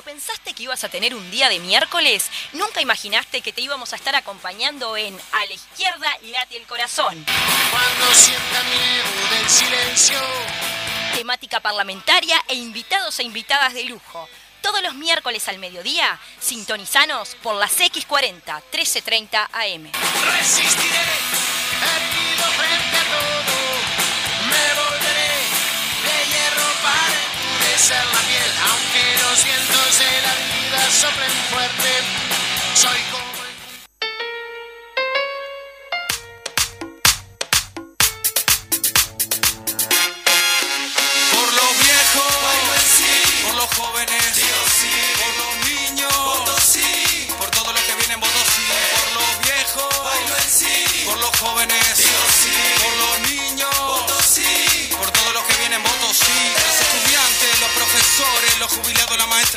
Cuando pensaste que ibas a tener un día de miércoles, nunca imaginaste que te íbamos a estar acompañando en A la izquierda late el corazón. Cuando sienta miedo del silencio. Temática parlamentaria e invitados e invitadas de lujo. Todos los miércoles al mediodía, sintonizanos por las X40 1330 AM. Resistiré, erguido frente a todo. Me volveré de hierro para endurecer la piel. Aunque los vientos de la vida soplen fuerte, soy como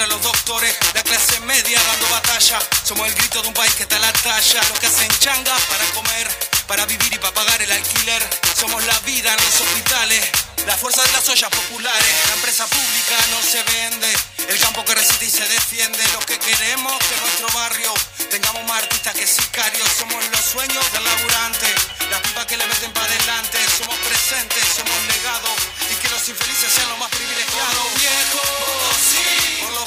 los doctores, la clase media dando batalla, somos el grito de un país que está a la talla, los que hacen changas para comer, para vivir y para pagar el alquiler, somos la vida en los hospitales. La fuerza de las ollas populares, la empresa pública no se vende, el campo que resiste y se defiende, lo que queremos que nuestro barrio tengamos más artistas que sicarios, somos los sueños del laburante, las pipas que le meten para adelante, somos presentes, somos legados y que los infelices sean los más privilegiados. Los viejos,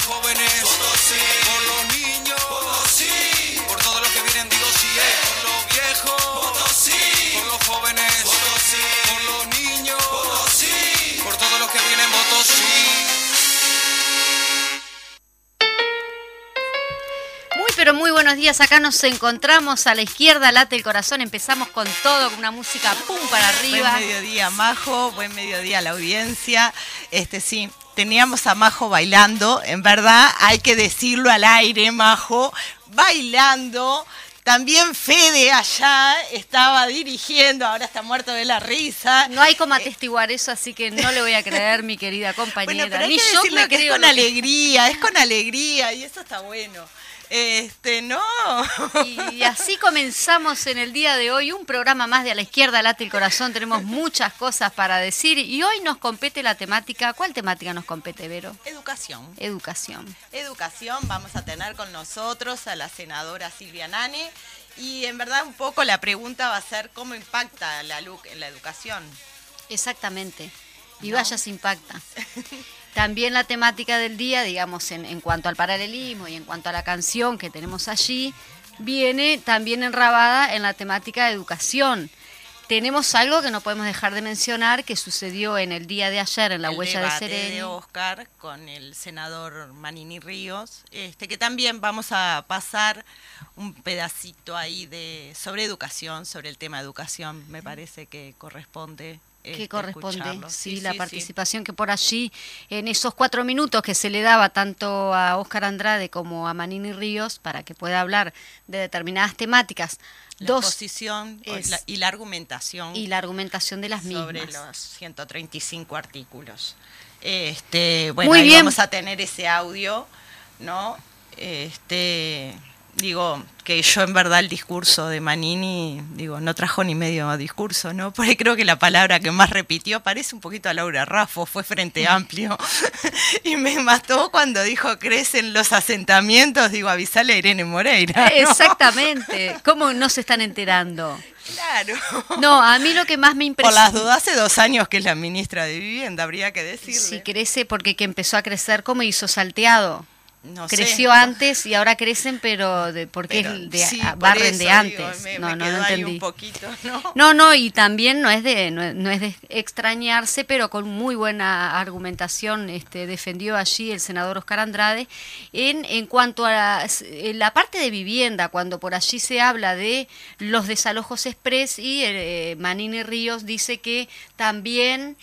por los jóvenes, por los niños, por todos los que vienen digo sí, eh, por los viejos, por los jóvenes, por los niños, por todos los que vienen votos sí. Muy pero muy buenos días, acá nos encontramos a la izquierda, late el corazón, empezamos con todo, con una música pum para arriba. Buen mediodía, Majo, buen mediodía a la audiencia. Este sí, teníamos a Majo bailando, en verdad hay que decirlo al aire, Majo, bailando. También Fede allá estaba dirigiendo, ahora está muerto de la risa. No hay como atestiguar eso, así que no le voy a creer, mi querida compañera. Bueno, pero hay Ni que yo decirle me que es creo con lo que- alegría, es con alegría y eso está bueno. Este, no. Y así comenzamos en el día de hoy un programa más de A la Izquierda Late el Corazón. Tenemos muchas cosas para decir y hoy nos compete la temática. ¿Cuál temática nos compete, Vero? Educación. Educación. Educación, vamos a tener con nosotros a la senadora Silvia Nane y en verdad un poco la pregunta va a ser cómo impacta la LUC en la educación. Exactamente. Y ¿No? vaya se impacta. También la temática del día, digamos, en, en cuanto al paralelismo y en cuanto a la canción que tenemos allí, viene también enrabada en la temática de educación. Tenemos algo que no podemos dejar de mencionar que sucedió en el día de ayer en la El huella de Sereni. de Oscar con el senador Manini Ríos, este, que también vamos a pasar un pedacito ahí de sobre educación, sobre el tema educación, me parece que corresponde. Que este, corresponde, sí, la participación que por allí, en esos cuatro minutos que se le daba tanto a Óscar Andrade como a Manini Ríos para que pueda hablar de determinadas temáticas, La dos exposición o es- la- y la argumentación y la argumentación de las sobre mismas. los 135 artículos. Este, bueno, Muy ahí bien. vamos a tener ese audio, ¿no? Este, digo que yo en verdad el discurso de Manini, digo, no trajo ni medio discurso, ¿no? Porque creo que la palabra que más repitió parece un poquito a Laura Raffo, fue Frente Amplio. y me mató cuando dijo crecen los asentamientos, digo, avisale a Irene Moreira. ¿no? Exactamente. ¿Cómo no se están enterando? Claro. No, a mí lo que más me Por impresiona. las dudas, hace dos años que es la ministra de Vivienda, habría que decirle. Si crece, porque que empezó a crecer, ¿cómo hizo salteado? No sé. Creció antes y ahora crecen, pero de, porque Pero es de, sí, a- por barren de digo, antes. me- no, me no, no entendí. un poquito, ¿no? No, no, y también no es de no, no es de extrañarse, pero con muy buena argumentación este, defendió allí el senador Oscar Andrade en, en cuanto a la, la parte de vivienda, cuando por allí se habla de los desalojos express y eh, Manini Ríos dice que también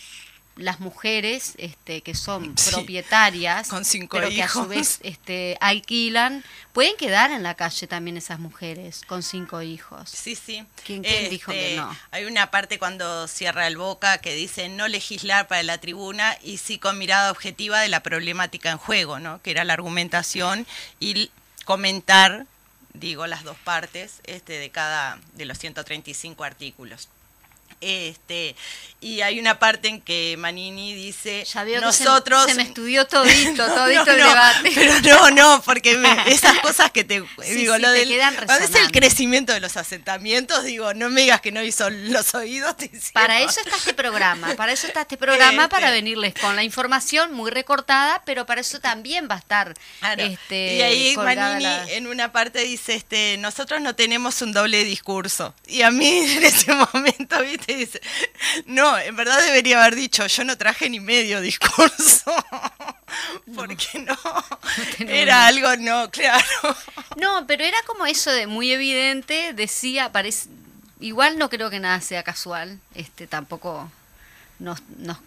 las mujeres este, que son Sí, propietarias, con cinco pero que a su hijos. vez este, alquilan, pueden quedar en la calle también esas mujeres con cinco hijos. Sí, sí. ¿Quién- quién dijo que Este, no? Hay una parte cuando cierra el boca que dice no legislar para la tribuna y sí con mirada objetiva de la problemática en juego, ¿no? Que era la argumentación y comentar, digo, las dos partes este, de cada de los 135 artículos. Este, y hay una parte en que Manini dice, Ya veo nosotros... que se, se me estudió todito, todito no, el no, debate. Pero no, no, porque me- esas cosas que te Sí, digo, sí, lo te del quedan cuando es el crecimiento de los asentamientos, digo, no me digas que no hizo los oídos. te. Para eso está este programa, para eso está este programa, Este. para venirles con la información muy recortada, pero para eso también va a estar Claro. este, y ahí Manini la- en una parte dice, este, nosotros no tenemos un doble discurso. Y a mí en ese momento, viste, dice, no, en verdad debería haber dicho, yo no traje ni medio discurso. Porque no, tenemos era algo, no, claro. No, pero era como eso de muy evidente, decía, parece, igual no creo que nada sea casual, este tampoco nos, nos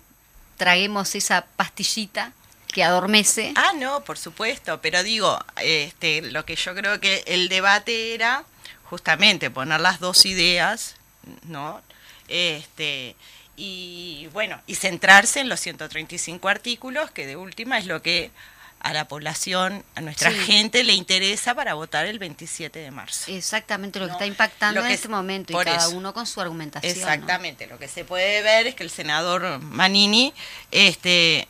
traguemos esa pastillita que adormece. Ah, no, por supuesto, pero digo, este, lo que yo creo que el debate era justamente poner las dos ideas, ¿no? Este, y bueno, y centrarse en los 135 artículos, que de última es lo que a la población, a nuestra Sí. gente le interesa para votar el 27 de marzo. Exactamente lo que está impactando en este es- momento y cada eso. uno con su argumentación. ¿no? Exactamente, lo que se puede ver es que el senador Manini, este,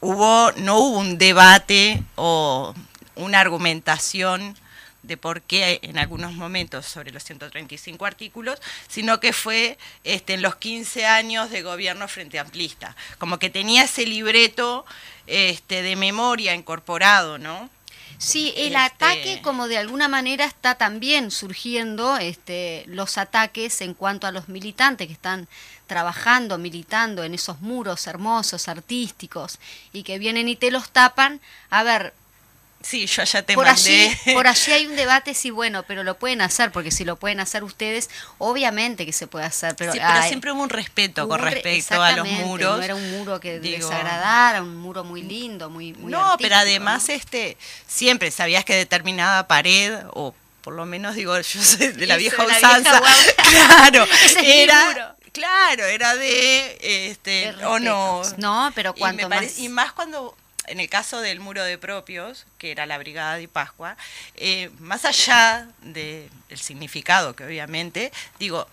hubo, no hubo un debate o una argumentación de por qué en algunos momentos sobre los 135 artículos, sino que fue este, en los 15 años de gobierno frente amplista. Como que tenía ese libreto este, de memoria incorporado, ¿no? Sí, el Este- ataque como de alguna manera está también surgiendo, este, los ataques en cuanto a los militantes que están trabajando, militando en esos muros hermosos, artísticos, y que vienen y te los tapan. A ver, Sí, yo ya te por allí, mandé. por allí hay un debate, sí, bueno, pero lo pueden hacer, porque si lo pueden hacer ustedes, obviamente que se puede hacer, pero, sí, pero siempre hubo un respeto hubo con respecto a los muros. No era un muro que Digo, desagradara, un muro muy lindo, muy, muy no, artístico, pero además ¿no? este siempre sabías que determinada pared o por lo menos digo yo soy de la vieja usanza claro Ese era muro. claro era de este o no. No, pero y, cuanto pare- más- y más cuando en el caso del muro de propios, que era la Brigada de Pascua, eh, más allá del significado que obviamente, digo,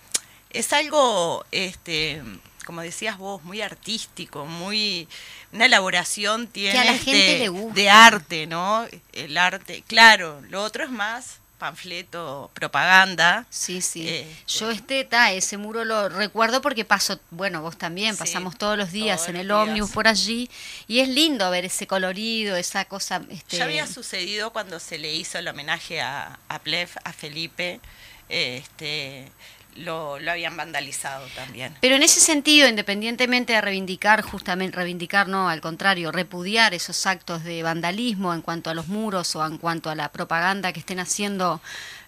es algo, este, como decías vos, muy artístico, muy una elaboración tiene a la gente le gusta. de arte, ¿no? El arte, claro, lo otro es más panfleto, propaganda. Sí, sí. Este. Yo este, ta, ese muro lo recuerdo porque paso, bueno, vos también, Sí, pasamos todos los días todos en el ómnibus por allí y es lindo ver ese colorido, esa cosa. Este, Ya había sucedido cuando se le hizo el homenaje a, a Plef, a Felipe, este, lo, lo habían vandalizado también. Pero en ese sentido, independientemente de reivindicar, justamente reivindicar, no, al contrario, repudiar esos actos de vandalismo en cuanto a los muros o en cuanto a la propaganda que estén haciendo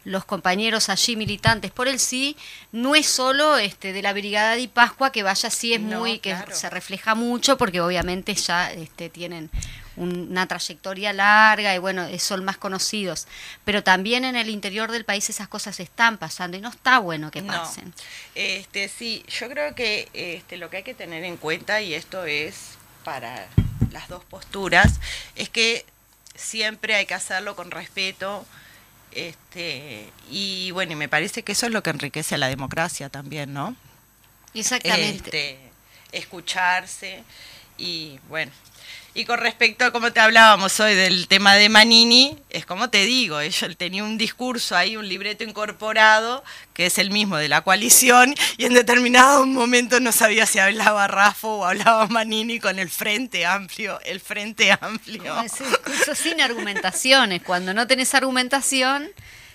los compañeros allí militantes por el sí, no es solo este de la Brigada de Pascua que vaya así es No, muy que se refleja mucho porque obviamente ya este, tienen un- una trayectoria larga y bueno, eh, son más conocidos, pero también en el interior del país esas cosas están pasando y no está bueno que No. pasen. Este, sí, yo creo que este, lo que hay que tener en cuenta, y esto es para las dos posturas, es que siempre hay que hacerlo con respeto. Este, y bueno, y me parece que eso es lo que enriquece a la democracia también, ¿no? Exactamente. este, escucharse y bueno. Y con respecto a como te hablábamos hoy del tema de Manini, es como te digo, él tenía un discurso ahí, un libreto incorporado, que es el mismo de la coalición, y en determinado momento no sabía si hablaba Rafo o hablaba Manini con el Frente Amplio, el Frente Amplio. Como ese discurso sin argumentaciones. Cuando no tenés argumentación,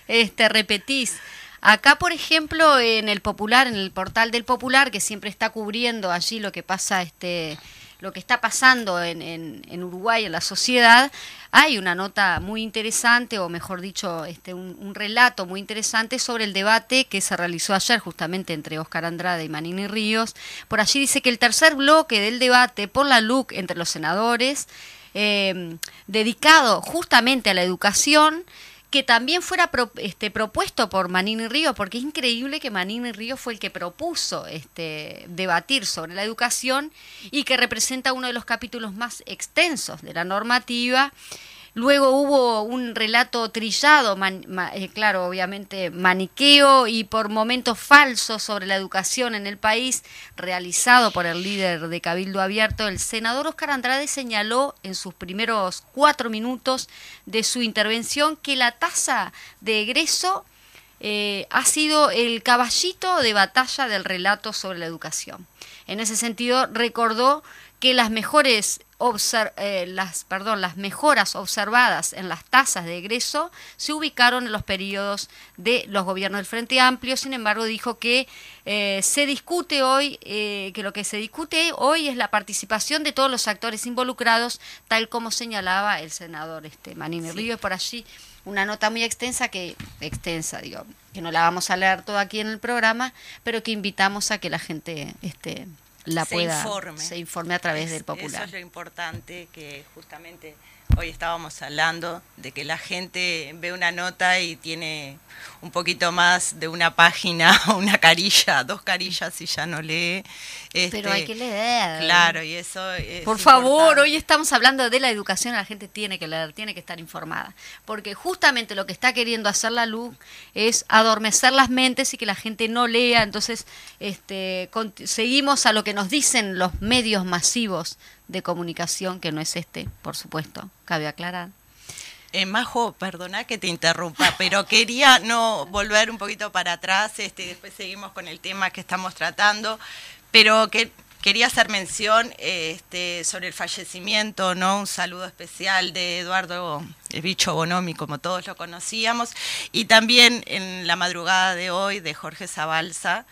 este, repetís. Acá, por ejemplo, en el Popular, en el portal del Popular, que siempre está cubriendo allí lo que pasa, este, lo que está pasando en, en, en Uruguay, en la sociedad, hay una nota muy interesante, o mejor dicho, este, un, relato muy interesante sobre el debate que se realizó ayer justamente entre Oscar Andrade y Manini Ríos. Por allí dice que el tercer bloque del debate por la LUC entre los senadores eh, dedicado justamente a la educación, que también fuera pro- este, propuesto por Manini Río, porque es increíble que Manini Río fue el que propuso este, debatir sobre la educación y que representa uno de los capítulos más extensos de la normativa. Luego hubo un relato trillado, eh, claro, obviamente maniqueo y por momentos falso sobre la educación en el país, realizado por el líder de Cabildo Abierto, el senador Oscar Andrade señaló en sus primeros cuatro minutos de su intervención que la tasa de egreso eh, ha sido el caballito de batalla del relato sobre la educación. En ese sentido, recordó que las mejores eh, las, perdón, las mejoras observadas en las tasas de egreso se ubicaron en los periodos de los gobiernos del Frente Amplio. Sin embargo, dijo que eh, se discute hoy, eh, que lo que se discute hoy es la participación de todos los actores involucrados, tal como señalaba el senador este, Manini Ríos por allí una nota muy extensa que extensa digo que no la vamos a leer toda aquí en el programa pero que invitamos a que la gente este la se pueda informe. se informe a través Es- del popular Eso es lo importante que justamente hoy estábamos hablando de que la gente ve una nota y tiene un poquito más de una página, una carilla, dos carillas y ya no lee. pero Este, hay que leer Claro, y eso es Por favor, importante. hoy estamos hablando de la educación, la gente tiene que leer, tiene que estar informada, porque justamente lo que está queriendo hacer la luz es adormecer las mentes y que la gente no lea, entonces este, seguimos a lo que nos dicen los medios masivos de comunicación, que no es este, por supuesto, cabe aclarar. Eh, Majo, perdona que te interrumpa, pero quería no volver un poquito para atrás, este, después seguimos con el tema que estamos tratando, pero que quería hacer mención este, sobre el fallecimiento, ¿no? Un saludo especial de Eduardo el Bicho Bonomi, como todos lo conocíamos, y también en la madrugada de hoy de Jorge Zabalza.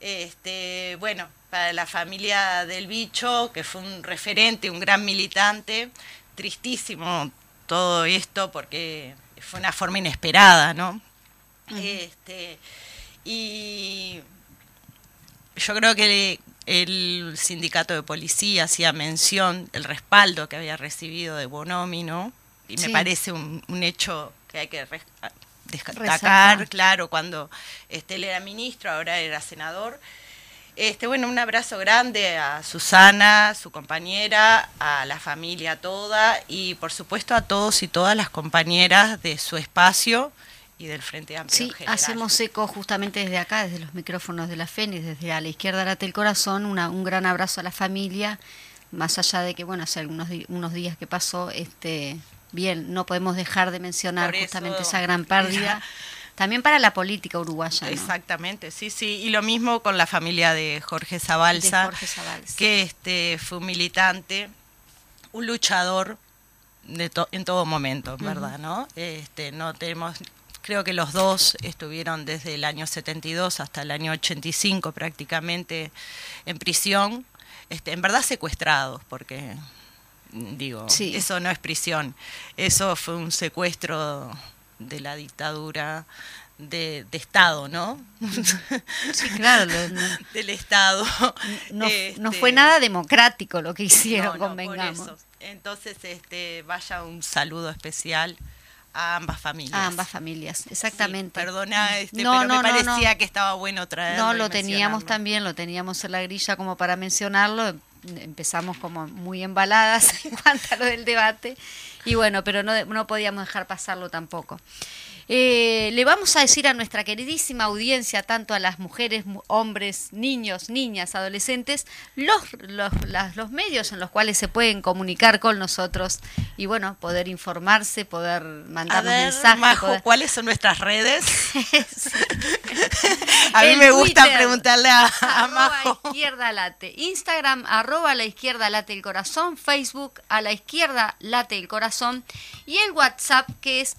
Este, bueno, para la familia del bicho, que fue un referente, un gran militante, tristísimo todo esto porque fue una forma inesperada, ¿no? Este, y yo creo que el sindicato de policía hacía mención del respaldo que había recibido de Bonomi, ¿no? Y me parece un, un hecho que hay que destacar, claro, cuando este, él era ministro, ahora era senador. Este, bueno, un abrazo grande a Susana, su compañera, a la familia toda y por supuesto a todos y todas las compañeras de su espacio y del Frente Amplio. Sí, en general. hacemos eco justamente desde acá, desde los micrófonos de la FENIS, desde a la izquierda late el corazón, una, un gran abrazo a la familia, más allá de que, bueno, hace algunos unos días que pasó, este, bien, no podemos dejar de mencionar eso- justamente esa gran pérdida, también para la política uruguaya, ¿no? Exactamente, sí, sí. Y lo mismo con la familia de Jorge Zabalza, De Jorge Zabalza. que este, fue un militante, un luchador de to- en todo momento, ¿verdad? ¿no? Este, no tenemos, creo que los dos estuvieron desde el año 72 hasta el año 85 prácticamente en prisión, este, en verdad secuestrados, porque digo, Sí. eso no es prisión, eso fue un secuestro de la dictadura de, de Estado, ¿no? Sí, claro, lo- no, del Estado. no- no Este, fue nada democrático lo que hicieron, no, no, por convengamos. eso. Entonces, este, vaya un saludo especial a ambas familias. A ambas familias, exactamente. Sí, perdona, este, No, pero no, me parecía que estaba bueno traerlo. No, lo teníamos también, lo teníamos en la grilla como para mencionarlo. Empezamos como muy embaladas en cuanto a lo del debate. Y bueno, pero no, no podíamos dejar pasarlo tampoco. Eh, le vamos a decir a nuestra queridísima audiencia, tanto a las mujeres, mu- hombres, niños, niñas, adolescentes, los, los, las- los medios en los cuales se pueden comunicar con nosotros y bueno, poder informarse, poder ver, mensajes. Majo, poder- ¿cuáles son nuestras redes? a mí El me gusta Twitter, preguntarle a, a Majo. izquierda late. Instagram, arroba a la izquierda late el corazón. Facebook, a la izquierda late el corazón. Y el WhatsApp, que es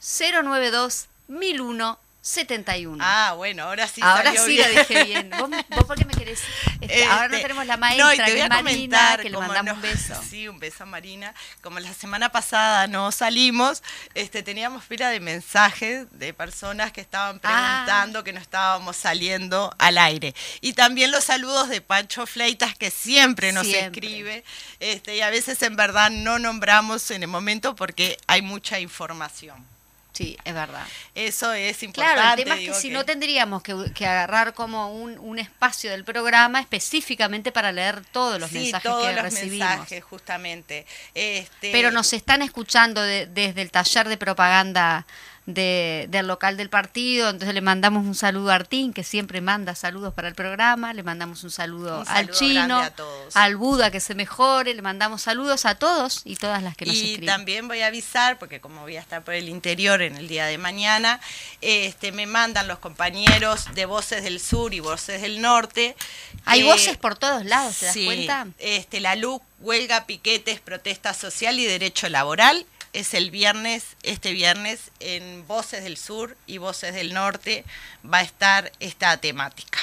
092 1001 71. Ah, bueno, ahora sí Ahora salió sí bien. lo dije bien. ¿Vos, vos por qué me querés? Este, ahora no Este, tenemos la no, maestra, y te que es Marina, comentar que le mandamos no- un beso. Sí, un beso a Marina. Como la semana pasada no salimos, este, teníamos fila de mensajes de personas que estaban Ah. preguntando que no estábamos saliendo al aire. Y también los saludos de Pancho Fleitas, que siempre nos Siempre. escribe. Este, y a veces en verdad no nombramos en el momento porque hay mucha información. Sí, es verdad. Eso es importante. Claro, el tema es que si no tendríamos que, que agarrar como un, un espacio del programa específicamente para leer todos los sí, mensajes todos que los recibimos. mensajes, justamente. Este, Pero nos están escuchando de- desde el taller de propaganda de- del local del partido, entonces le mandamos un saludo a Artín, que siempre manda saludos para el programa, le mandamos un saludo, Un al chino, grande a todos. al Buda que se mejore, le mandamos saludos a todos y todas las que nos y escriben. también voy a avisar, porque como voy a estar por el interior en el día de mañana, este, me mandan los compañeros de Voces del Sur y Voces del Norte. Hay voces por todos lados, ¿te das sí, cuenta? Este, la LUC, huelga, piquetes, protesta social y derecho laboral. Es el viernes, este viernes, en Voces del Sur y Voces del Norte va a estar esta temática.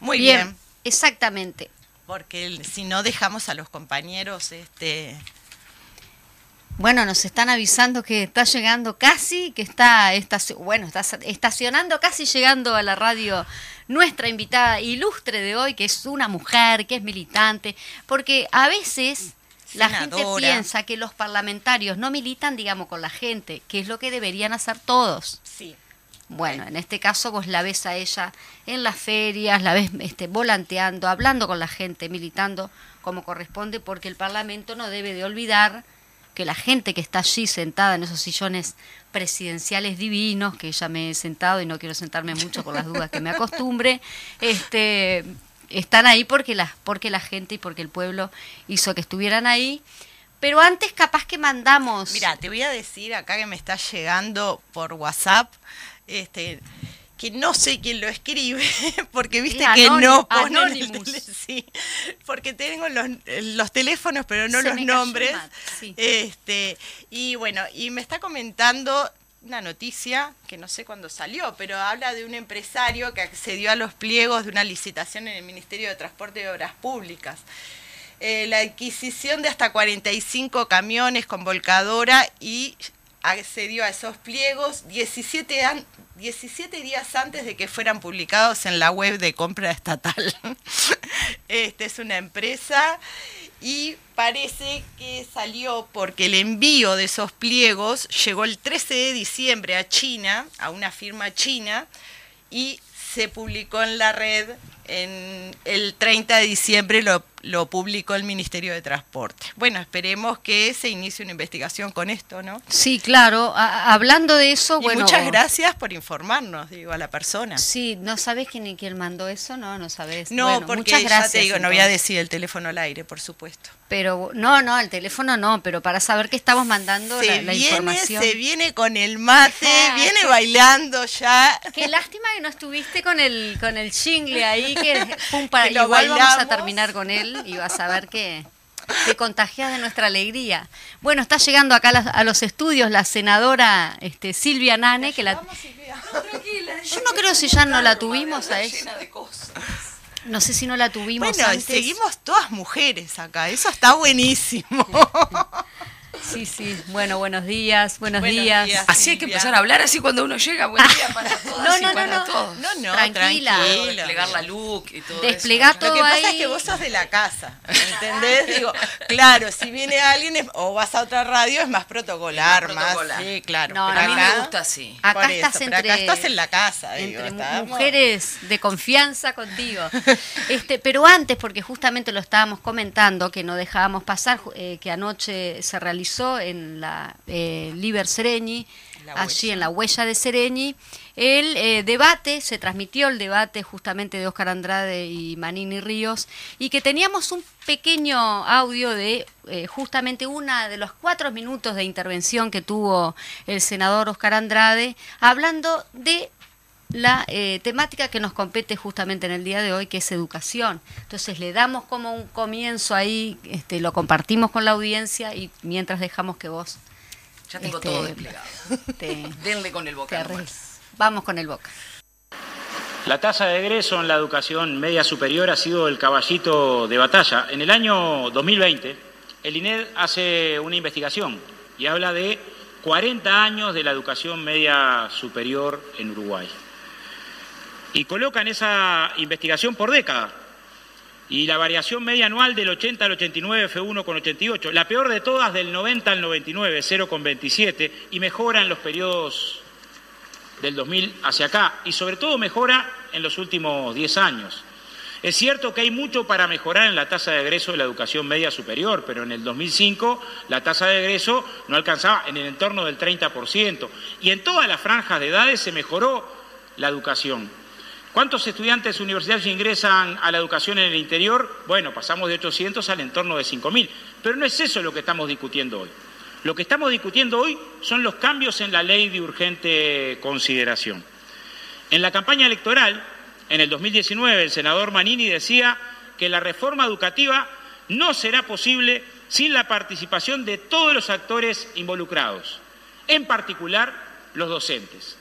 Muy bien, Exactamente. porque si no dejamos a los compañeros este, Bueno, nos están avisando que está llegando casi, que está estaci- bueno, está estacionando casi llegando a la radio nuestra invitada ilustre de hoy, que es una mujer, que es militante, porque a veces la gente piensa que los parlamentarios no militan, digamos, con la gente, que es lo que deberían hacer todos. sí, Bueno, en este caso vos la ves a ella en las ferias, la ves este, volanteando, hablando con la gente, militando como corresponde, porque el Parlamento no debe de olvidar que la gente que está allí sentada en esos sillones presidenciales divinos, que ya me he sentado y no quiero sentarme mucho por las dudas que me acostumbre, este, están ahí porque la, porque la gente y porque el pueblo hizo que estuvieran ahí. Pero antes capaz que mandamos... Mira, te voy a decir acá que me está llegando por WhatsApp, este, que no sé quién lo escribe, porque viste que no pone el Anonymous. tele- sí, porque tengo los, los teléfonos, pero no Se los nombres. sí. Este, y bueno, y me está comentando una noticia que no sé cuándo salió, pero habla de un empresario que accedió a los pliegos de una licitación en el Ministerio de Transporte y Obras Públicas. Eh, la adquisición de hasta 45 camiones con volcadora y accedió a esos pliegos 17, an- 17 días antes de que fueran publicados en la web de compra estatal. Este es una empresa y parece que salió porque el envío de esos pliegos llegó el 13 de diciembre a China, a una firma china, y se publicó en la red en el 30 de diciembre lo, lo publicó el Ministerio de Transporte. Bueno, esperemos que se inicie una investigación con esto, ¿no? Sí, claro. A- hablando de eso, Y bueno... muchas gracias por informarnos, digo, a la persona. Sí, ¿no sabes quién, quién mandó eso? No, no sabes. No, Bueno, porque muchas ya te digo, no voy a decir el teléfono al aire, por supuesto. Pero, no, no, el teléfono no, pero para saber que estamos mandando Se la, la viene, información. se viene con el mate, viene qué- bailando ya. Qué lástima que no estuviste con el con el jingle ahí, que pum, para, Que igual vamos a terminar con él y vas a ver que te contagias de nuestra alegría. Bueno, está llegando acá a, las- a los estudios la senadora este, Silvia Nane, que la... Yo no creo si ya no la tuvimos a ella. No sé si no la tuvimos Bueno, antes. seguimos todas mujeres acá, eso está buenísimo. Sí, sí. Bueno, buenos días, buenos, Buenos días. días. Así hay que empezar a hablar así cuando uno llega. Buen día para todos No, y no, no, para no. todos. No, no, Tranquila. tranquilo. Desplegar la look y todo Desplegá eso. todo Lo que pasa ahí. es que vos sos de la casa, ¿entendés? Digo, claro, si viene alguien es- o vas a otra radio es más protocolar, Es más sí, claro. No, pero A mí acá- me gusta así. Acá por estás eso, pero entre, acá estás en la casa, digo, entre mu- estamos- mujeres de confianza contigo. Este, pero antes, porque justamente lo estábamos comentando, que no dejábamos pasar, eh, que anoche se realizó en la eh, Liber Sereñi, La allí en la huella de Sereñi, el eh, debate, se transmitió el debate justamente de Oscar Andrade y Manini Ríos, y que teníamos un pequeño audio de eh, justamente una de los cuatro minutos de intervención que tuvo el senador Oscar Andrade, hablando de la eh, temática que nos compete justamente en el día de hoy, que es educación. Entonces le damos como un comienzo ahí, este, lo compartimos con la audiencia y mientras dejamos que vos Ya tengo Este, todo desplegado. te, Denle con el boca. Vamos con el boca. La tasa de egreso en la educación media superior ha sido el caballito de batalla. En el año 2020, el INED hace una investigación y habla de 40 años de la educación media superior en Uruguay. Y colocan esa investigación por década. y la variación media anual del 80 al 89 fue 1,88. La peor de todas del 90 al 99, 0,27 y mejora en los periodos del 2000 hacia acá y sobre todo mejora en los últimos 10 años. Es cierto que hay mucho para mejorar en la tasa de egreso de la educación media superior, pero en el 2005 la tasa de egreso no alcanzaba en el entorno del 30% y en todas las franjas de edades se mejoró la educación. ¿Cuántos estudiantes universitarios ingresan a la educación en el interior? Bueno, pasamos de 800 al entorno de 5.000, pero no es eso lo que estamos discutiendo hoy. Lo que estamos discutiendo hoy son los cambios en la ley de urgente consideración. En la campaña electoral, en el 2019, el senador Manini decía que la reforma educativa no será posible sin la participación de todos los actores involucrados, en particular los docentes.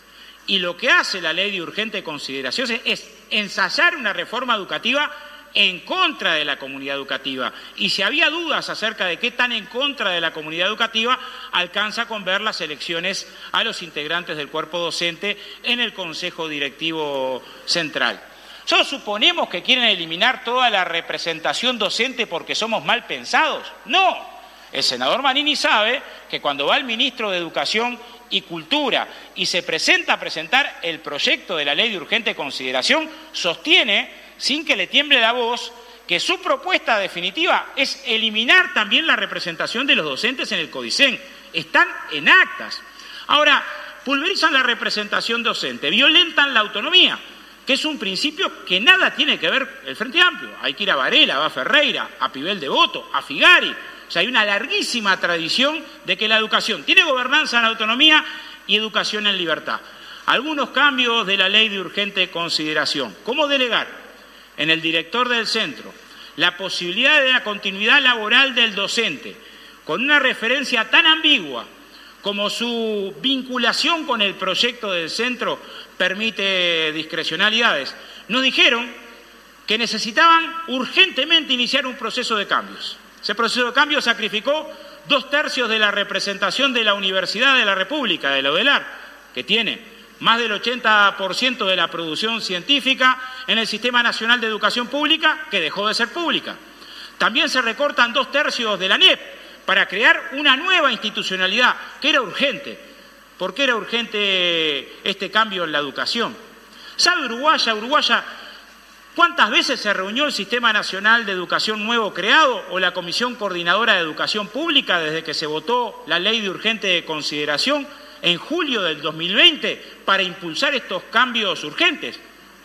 Y lo que hace la ley de urgente consideración es ensayar una reforma educativa en contra de la comunidad educativa. Y si había dudas acerca de qué tan en contra de la comunidad educativa, alcanza con ver las elecciones a los integrantes del cuerpo docente en el Consejo Directivo Central. ¿Solo suponemos que quieren eliminar toda la representación docente porque somos mal pensados? No. El senador Manini sabe que cuando va el ministro de Educación y Cultura y se presenta a presentar el proyecto de la ley de urgente consideración, sostiene, sin que le tiemble la voz, que su propuesta definitiva es eliminar también la representación de los docentes en el CODICEN. Están en actas. Ahora, pulverizan la representación docente, violentan la autonomía, que es un principio que nada tiene que ver el Frente Amplio. Hay que ir a Varela, a Ferreira, a Pibel de Voto, a Figari, o sea, hay una larguísima tradición de que la educación tiene gobernanza en autonomía y educación en libertad. Algunos cambios de la ley de urgente consideración. ¿Cómo delegar en el director del centro la posibilidad de la continuidad laboral del docente con una referencia tan ambigua como su vinculación con el proyecto del centro permite discrecionalidades? Nos dijeron que necesitaban urgentemente iniciar un proceso de cambios. Ese proceso de cambio sacrificó dos tercios de la representación de la Universidad de la República, de la UDELAR, que tiene más del 80% de la producción científica en el Sistema Nacional de Educación Pública, que dejó de ser pública. También se recortan dos tercios de la NEP para crear una nueva institucionalidad, que era urgente. ¿Por qué era urgente este cambio en la educación? ¿Sabe Uruguaya, Uruguaya, ¿Cuántas veces se reunió el Sistema Nacional de Educación nuevo creado o la Comisión Coordinadora de Educación Pública desde que se votó la ley de urgente consideración en julio del 2020 para impulsar estos cambios urgentes?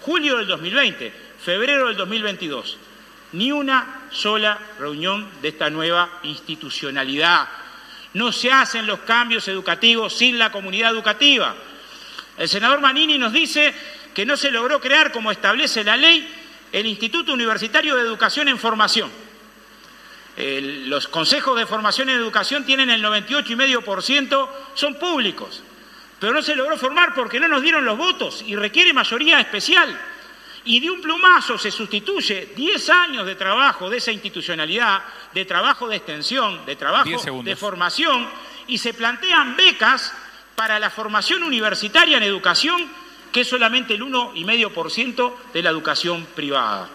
Julio del 2020, febrero del 2022. Ni una sola reunión de esta nueva institucionalidad. No se hacen los cambios educativos sin la comunidad educativa. El senador Manini nos dice que no se logró crear, como establece la ley, el Instituto Universitario de Educación en Formación. los consejos de formación en educación tienen el 98,5%, son públicos, pero no se logró formar porque no nos dieron los votos y requiere mayoría especial. Y de un plumazo se sustituye 10 años de trabajo de esa institucionalidad, de trabajo de extensión, de trabajo de formación, y se plantean becas para la formación universitaria en educación que es solamente el 1,5% de la educación privada.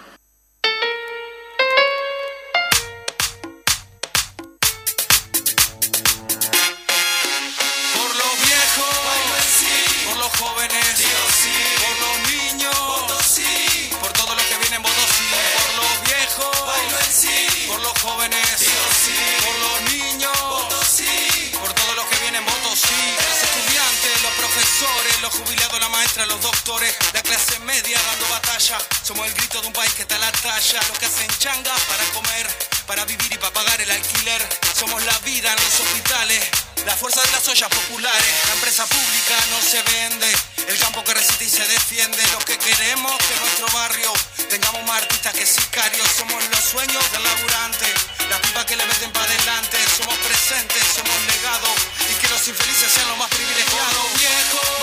Los doctores, la clase media dando batalla. Somos el grito de un país que está a la talla. Los que hacen changa para comer, para vivir y para pagar el alquiler. Somos la vida en los hospitales. La fuerza de las ollas populares, la empresa pública no se vende, el campo que resiste y se defiende, lo que queremos que nuestro barrio tengamos más artistas que sicarios, somos los sueños del laburante, la pipa que le meten para adelante, somos presentes, somos legados y que los infelices sean los más privilegiados. Por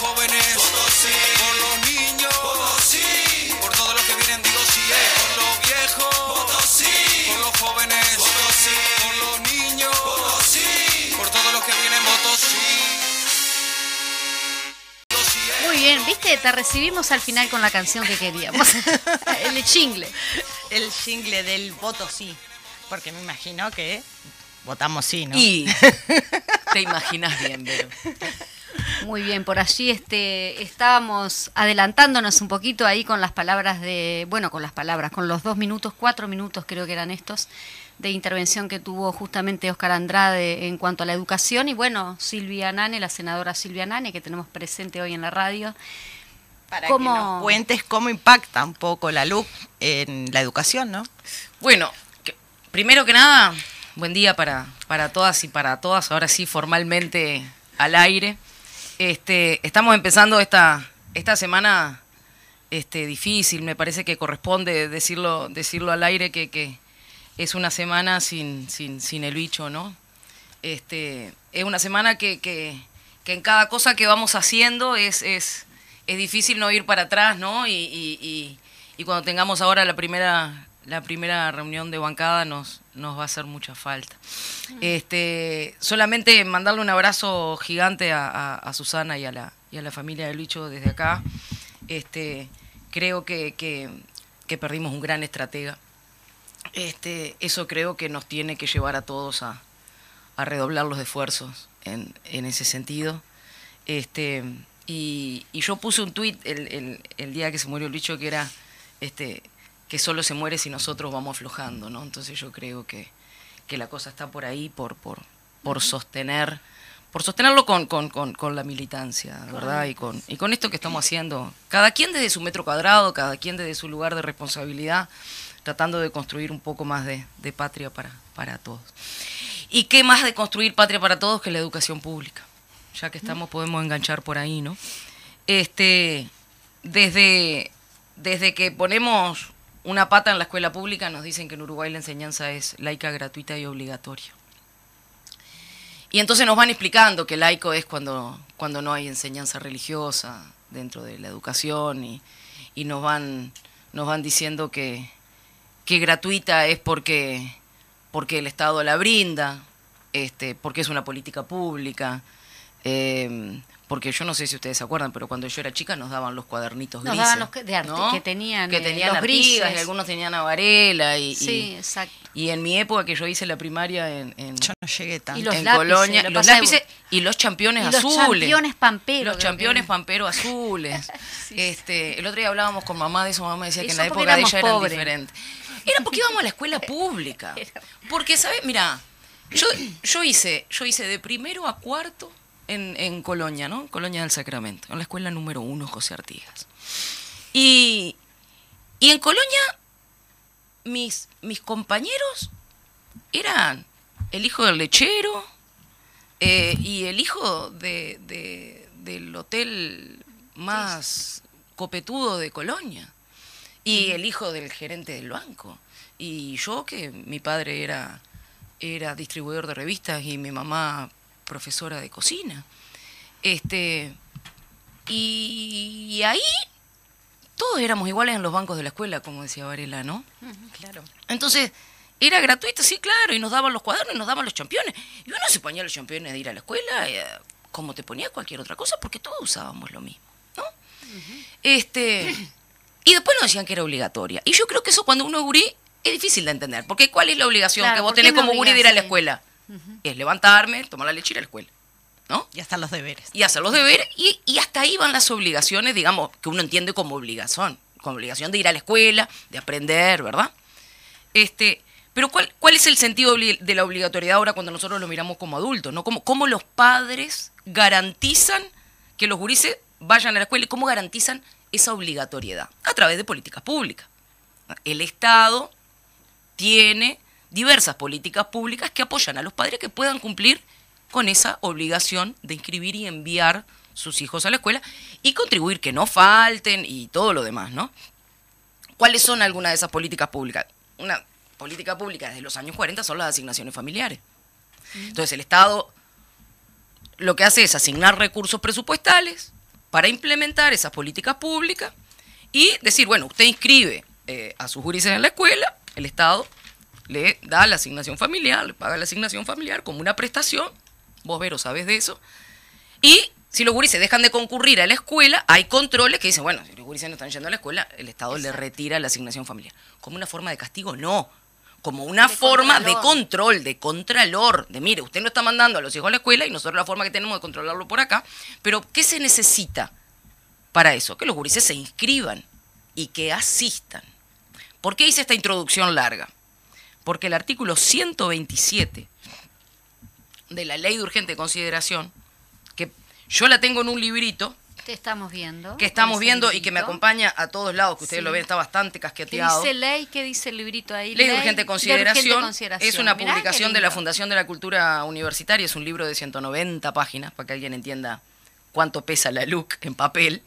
los viejos, por los jóvenes, por los niños, por todos los que vienen, digo sí, eh. por los viejos, por los jóvenes, por los niños, por todos los que vienen, votos sí. Sí, eh. Muy bien, ¿viste te recibimos al final con la canción que queríamos. El chingle. El jingle del voto sí. Porque me imagino que votamos sí, ¿no? Y te imaginas bien, Vero. Muy bien, por allí este, estábamos adelantándonos un poquito ahí con las palabras de, bueno, con las palabras, con los dos minutos, cuatro minutos creo que eran estos, de intervención que tuvo justamente Oscar Andrade en cuanto a la educación y bueno, Silvia Nane, la senadora Silvia Nane, que tenemos presente hoy en la radio. Para ¿Cómo- que nos cuentes cómo impacta un poco la luz en la educación, ¿no? Bueno, que- primero que nada, buen día para, para todas y para todas, ahora sí formalmente al aire. Este, estamos empezando esta, esta semana este, difícil, me parece que corresponde decirlo, decirlo al aire que, es una semana sin, sin, sin el bicho, ¿no? Este, es una semana que, que, que en cada cosa que vamos haciendo es, es, es difícil no ir para atrás, ¿no? Y, y- y cuando tengamos ahora la primera, la primera reunión de bancada nos, nos va a hacer mucha falta. Este, solamente mandarle un abrazo gigante a, Susana y a la, y a la familia del bicho desde acá. Este, creo que, que, perdimos un gran estratega. Este, eso creo que nos tiene que llevar a todos a, a redoblar los esfuerzos en, en ese sentido. Este, y, yo puse un tuit el, el- día que se murió el bicho que era que solo se muere si nosotros vamos aflojando, ¿no? Entonces yo creo que, que la cosa está por ahí, por, por, por sostener, por sostenerlo con, con, con, con la militancia, ¿verdad? Y con, y con esto que estamos haciendo, cada quien desde su metro cuadrado, cada quien desde su lugar de responsabilidad, tratando de construir un poco más de, de patria para, para todos. ¿Y qué más de construir patria para todos que la educación pública? Ya que estamos, podemos enganchar por ahí, ¿no? Este, desde, desde que ponemos una pata en la escuela pública, nos dicen que en Uruguay la enseñanza es laica, gratuita y obligatoria. Y entonces nos van explicando que laico es cuando, cuando no hay enseñanza religiosa dentro de la educación y, y nos, van, nos van diciendo que, que gratuita es porque, porque el Estado la brinda, este, porque es una política pública, eh, porque yo no sé si ustedes se acuerdan, pero cuando yo era chica nos daban los cuadernitos Nos grises. daban los que- de arte, que tenían, que eh, tenían los Artigas, grises. y algunos tenían a Varela y, Sí, y- exacto. y en mi época que yo hice la primaria en, en, Yo no llegué tanto. Y los en lápices, Colonia, lo los pasa de- lápices y los championes Y los azules. championes pamperos, Los championes que- pamperos azules. este, el otro día hablábamos con mamá de eso, mamá decía que en la época de ella eran diferentes. Era porque íbamos a la escuela pública. Porque, ¿sabes? Mira, yo, yo hice, yo hice de primero a cuarto en, en Colonia, ¿no? Colonia del Sacramento, en la escuela número uno, José Artigas. Y, y en Colonia, mis, mis compañeros eran el hijo del lechero eh, y el hijo de, de- del hotel más copetudo de Colonia y el hijo del gerente del banco. Y yo que mi padre era, era distribuidor de revistas y mi mamá profesora de cocina. Este, y ahí todos éramos iguales en los bancos de la escuela, como decía Varela, ¿no? Claro. Entonces, era gratuito, sí, claro, y nos daban los cuadernos y nos daban los championes. Y uno se ponía los championes de ir a la escuela eh, como te ponía cualquier otra cosa, porque todos usábamos lo mismo, ¿no? Este, y después nos decían que era obligatoria. Y yo creo que eso cuando uno es gurí es difícil de entender, porque ¿cuál es la obligación Claro, que vos ¿por qué tenés como gurí de ir a la Es levantarme, tomar la leche y ir a la escuela, ¿no? Y hasta los deberes. y hacer los deberes y, y hasta ahí van las obligaciones, digamos, que uno entiende como obligación, como obligación de ir a la escuela, de aprender, ¿verdad? Este, pero ¿cuál, cuál es el sentido de la obligatoriedad ahora cuando nosotros lo miramos como adultos, ¿no? ¿Cómo, cómo los padres garantizan que los gurises vayan a la escuela y cómo garantizan esa obligatoriedad? A través de políticas públicas. El Estado tiene diversas políticas públicas que apoyan a los padres que puedan cumplir con esa obligación de inscribir y enviar sus hijos a la escuela y contribuir que no falten y todo lo demás, ¿no? ¿Cuáles son algunas de esas políticas públicas? Una política pública desde los años 40 son las asignaciones familiares. Entonces el Estado lo que hace es asignar recursos presupuestales para implementar esas políticas públicas y decir, bueno, usted inscribe eh, a sus gurises en la escuela, el Estado le da la asignación familiar, le paga la asignación familiar como una prestación, vos Vero sabes de eso, y Si los gurises dejan de concurrir a la escuela, hay controles que dicen, bueno, si los gurises no están yendo a la escuela, el Estado le retira la asignación familiar. ¿Como una forma de castigo? No. Como una De forma de control, de contralor, de mire, usted no está mandando a los hijos a la escuela y nosotros la forma que tenemos de controlarlo por acá. Pero, ¿qué se necesita para eso? Que los gurises se inscriban y que asistan. ¿Por qué hice esta introducción larga? Porque el artículo 127 de la ley de urgente consideración, que yo la tengo en un librito Te estamos viendo. que estamos viendo y que me acompaña a todos lados, que ustedes Sí. lo ven, está bastante ¿Qué casqueteado. dice ley? ¿Qué dice el librito ahí? Ley de urgente de consideración, consideración. es una Mirá qué publicación de la. Fundación de la Cultura Universitaria, es un libro de 190 páginas, para que alguien entienda cuánto pesa la LUC en papel.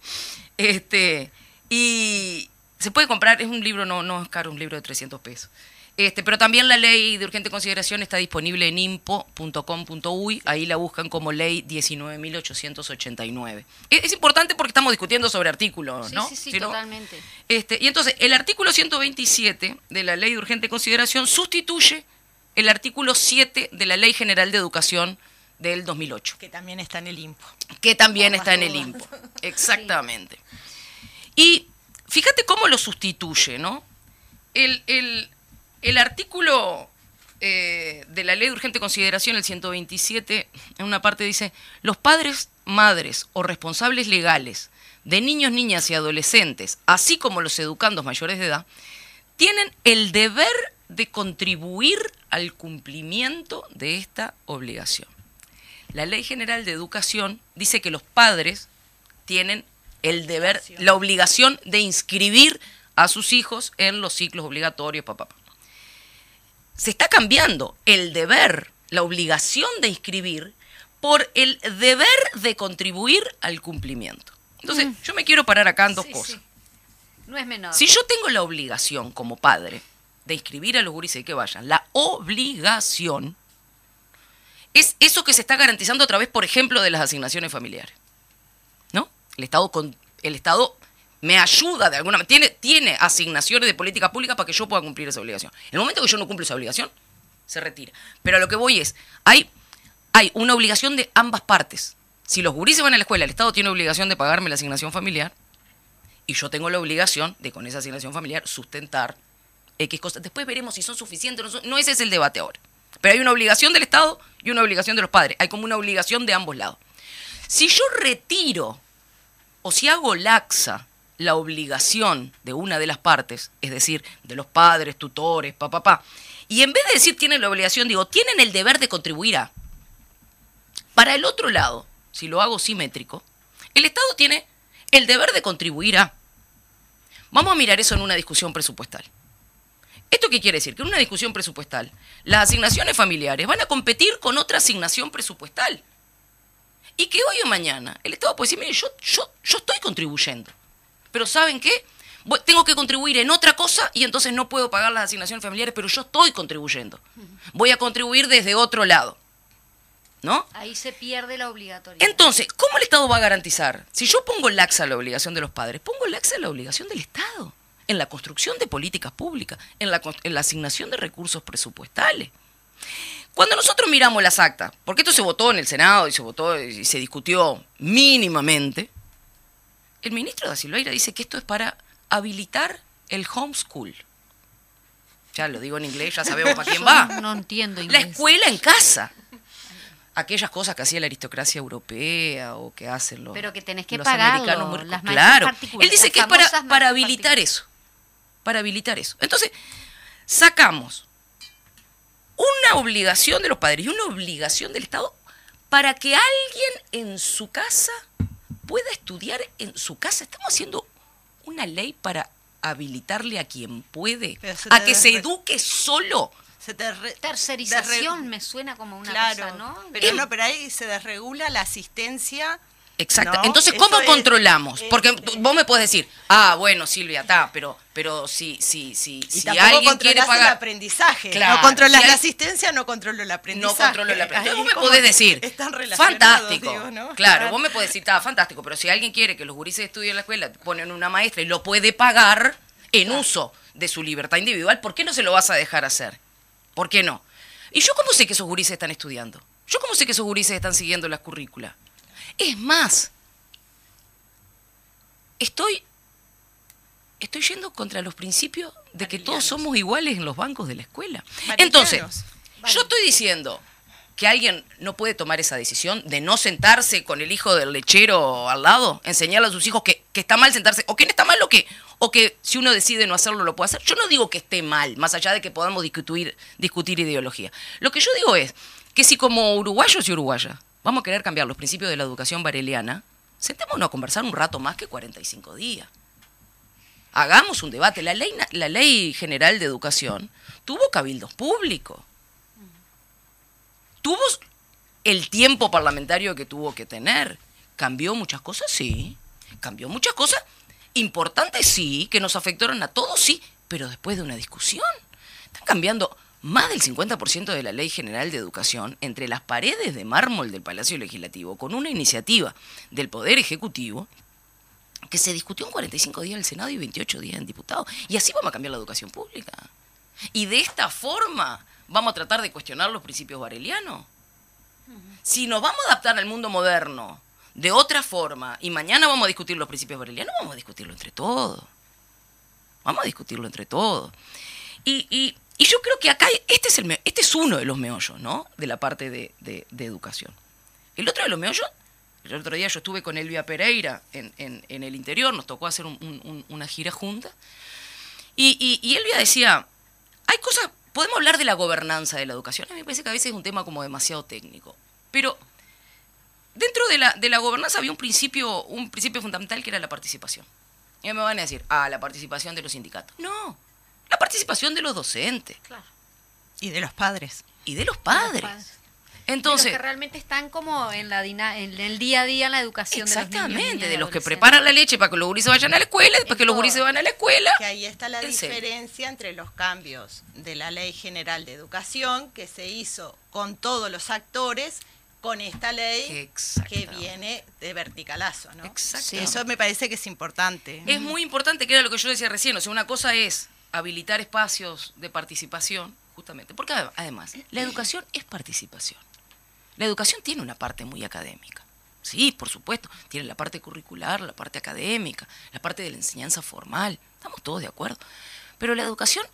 Este, y se puede comprar, es un libro, no, no es caro, un libro de 300 pesos. Este, pero también la ley de urgente consideración está disponible en impo.com.uy, ahí la buscan como ley 19.889. Es, es importante porque estamos discutiendo sobre artículos, Sí, ¿no? sí, sí, Si no- totalmente. este, y entonces, el artículo 127 de la Ley de Urgente Consideración sustituye el artículo 7 de la Ley General de Educación del 2008, Que también está en el IMPO. que también está en el. IMPO. Exactamente. Y fíjate cómo lo sustituye, ¿no? El, el- el artículo eh, de la Ley de Urgente Consideración, el 127, en una parte dice, los padres, madres o responsables legales de niños, niñas y adolescentes, así como los educandos mayores de edad, tienen el deber de contribuir al cumplimiento de esta obligación. La Ley General de Educación dice que los padres tienen el deber, la obligación de inscribir a sus hijos en los ciclos obligatorios, papá. Se está cambiando el deber, la obligación de inscribir por el deber de contribuir al cumplimiento. Entonces, yo me quiero parar acá en dos Sí, cosas. sí. No es menor. Si yo tengo la obligación como padre de inscribir a los gurises y que vayan, la obligación es eso que se está garantizando a través, por ejemplo, de las asignaciones familiares. ¿No? El Estado, con, el Estado me ayuda de alguna manera, tiene, tiene asignaciones de política pública para que yo pueda cumplir esa obligación. En el momento que yo no cumplo esa obligación, se retira. Pero a lo que voy es, hay, hay una obligación de ambas partes. Si los gurises van a la escuela, el Estado tiene obligación de pagarme la asignación familiar, y yo tengo la obligación de con esa asignación familiar sustentar X cosas. Después veremos si son suficientes o no son. No ese es el debate ahora. Pero hay una obligación del Estado y una obligación de los padres. Hay como una obligación de ambos lados. Si yo retiro o si hago laxa la obligación de una de las partes, es decir, de los padres, tutores, papá, papá, y en vez de decir tienen la obligación, digo, tienen el deber de contribuir a. Para el otro lado, si lo hago simétrico, el Estado tiene el deber de contribuir a. Vamos a mirar eso en una discusión presupuestal. ¿Esto qué quiere decir? Que en una discusión presupuestal, las asignaciones familiares van a competir con otra asignación presupuestal. Y que hoy o mañana el Estado puede decir, mire, yo, yo, yo estoy contribuyendo. Pero ¿saben qué? Tengo que contribuir en otra cosa y entonces no puedo pagar las asignaciones familiares, pero yo estoy contribuyendo. Voy a contribuir desde otro lado. ¿No? Ahí se pierde la obligatoriedad. Entonces, ¿cómo el Estado va a garantizar? Si yo pongo laxa la obligación de los padres, pongo laxa la obligación del Estado en la construcción de políticas públicas, en la, en la asignación de recursos presupuestales. Cuando nosotros miramos las actas, porque esto se votó en el Senado y se votó y se discutió mínimamente, el ministro da Silveira dice que esto es para habilitar el homeschool. Ya lo digo en inglés, ya sabemos para quién Yo va. No entiendo La inglés. escuela en casa. Aquellas cosas que hacía la aristocracia europea o que hacen los, Pero que tenés que los pagarlo, americanos muy las Claro. Él dice las que es para, para habilitar eso. Para habilitar eso. Entonces, sacamos una obligación de los padres y una obligación del Estado para que alguien en su casa pueda estudiar en su casa. Estamos haciendo una ley para habilitarle a quien puede a que se eduque solo. Se te re- Tercerización me suena como una claro, cosa, ¿no? pero no, pero ahí se desregula la asistencia. Exacto. No, Entonces, ¿cómo controlamos? es- Porque vos me puedes decir, ah, bueno, Silvia, está, pero, pero si, si, si, Y si alguien quiere controlás el pagar. aprendizaje. Claro, no controlas si hay- la asistencia, no controlo el aprendizaje. No controlo la Entonces Ahí vos me podés decir, Están relacionados, fantástico. digo, ¿no? Claro, vos me podés decir, está fantástico, pero si alguien quiere que los gurises estudien en la escuela, ponen una maestra y lo puede pagar en uso de su libertad individual, ¿por qué no se lo vas a dejar hacer? ¿Por qué no? ¿Y yo cómo sé que esos gurises están estudiando? ¿Yo cómo sé que esos gurises están siguiendo las currículas? Es más, estoy, estoy yendo contra los principios de que todos somos iguales en los bancos de la escuela. Entonces, yo estoy diciendo que alguien no puede tomar esa decisión de no sentarse con el hijo del lechero al lado, enseñarle a sus hijos que, que está mal sentarse, o que no está mal o que, o que si uno decide no hacerlo lo puede hacer. Yo no digo que esté mal, más allá de que podamos discutir, discutir ideología. Lo que yo digo es que si como uruguayos y uruguayas vamos a querer cambiar los principios de la educación bareliana, sentémonos a conversar un rato más que 45 días. Hagamos un debate. La ley, la ley general de educación tuvo cabildos públicos. Tuvo el tiempo parlamentario que tuvo que tener. ¿Cambió muchas cosas? Sí. ¿Cambió muchas cosas? Importantes, sí. Que nos afectaron a todos, sí. Pero después de una discusión. Están cambiando más del 50% de la Ley General de Educación entre las paredes de mármol del Palacio Legislativo con una iniciativa del Poder Ejecutivo que se discutió en 45 días en el Senado y 28 días en diputados. Y así vamos a cambiar la educación pública. Y de esta forma vamos a tratar de cuestionar los principios barelianos. Si nos vamos a adaptar al mundo moderno de otra forma y mañana vamos a discutir los principios barelianos, vamos a discutirlo entre todos. Vamos a discutirlo entre todos. Y, y- y yo creo que acá este es, el, este es uno de los meollos, ¿no? De la parte de, de- de educación. El otro de los meollos, el otro día yo estuve con Elvia Pereira en, en- en el interior, nos tocó hacer un- un- un- una gira junta. Y, y, y Elvia decía, hay cosas, podemos hablar de la gobernanza de la educación. A mí me parece que a veces es un tema como demasiado técnico. Pero dentro de la, de la gobernanza había un principio, un principio fundamental que era la participación. Y me van a decir, ah, la participación de los sindicatos. No, la participación de los docentes Y de los padres. y de los padres. padres. Entonces, de los que realmente están como en la dina- en el día a día en la educación de los niños, exactamente, niñas y de los que preparan la leche para que los gurises vayan a la escuela, después que los gurises van a la escuela. Que ahí está la En serio. diferencia entre los cambios de la Ley General de Educación, que se hizo con todos los actores, con esta ley que viene de verticalazo, ¿no? Exactamente. Eso me parece que es importante. Es muy importante, que era lo que yo decía recién, o sea, una cosa es habilitar espacios de participación, justamente, porque ade- además, la educación es participación. La educación tiene una parte muy académica. Sí, por supuesto, tiene la parte curricular, la parte académica, la parte de la enseñanza formal, estamos todos de acuerdo. Pero la educación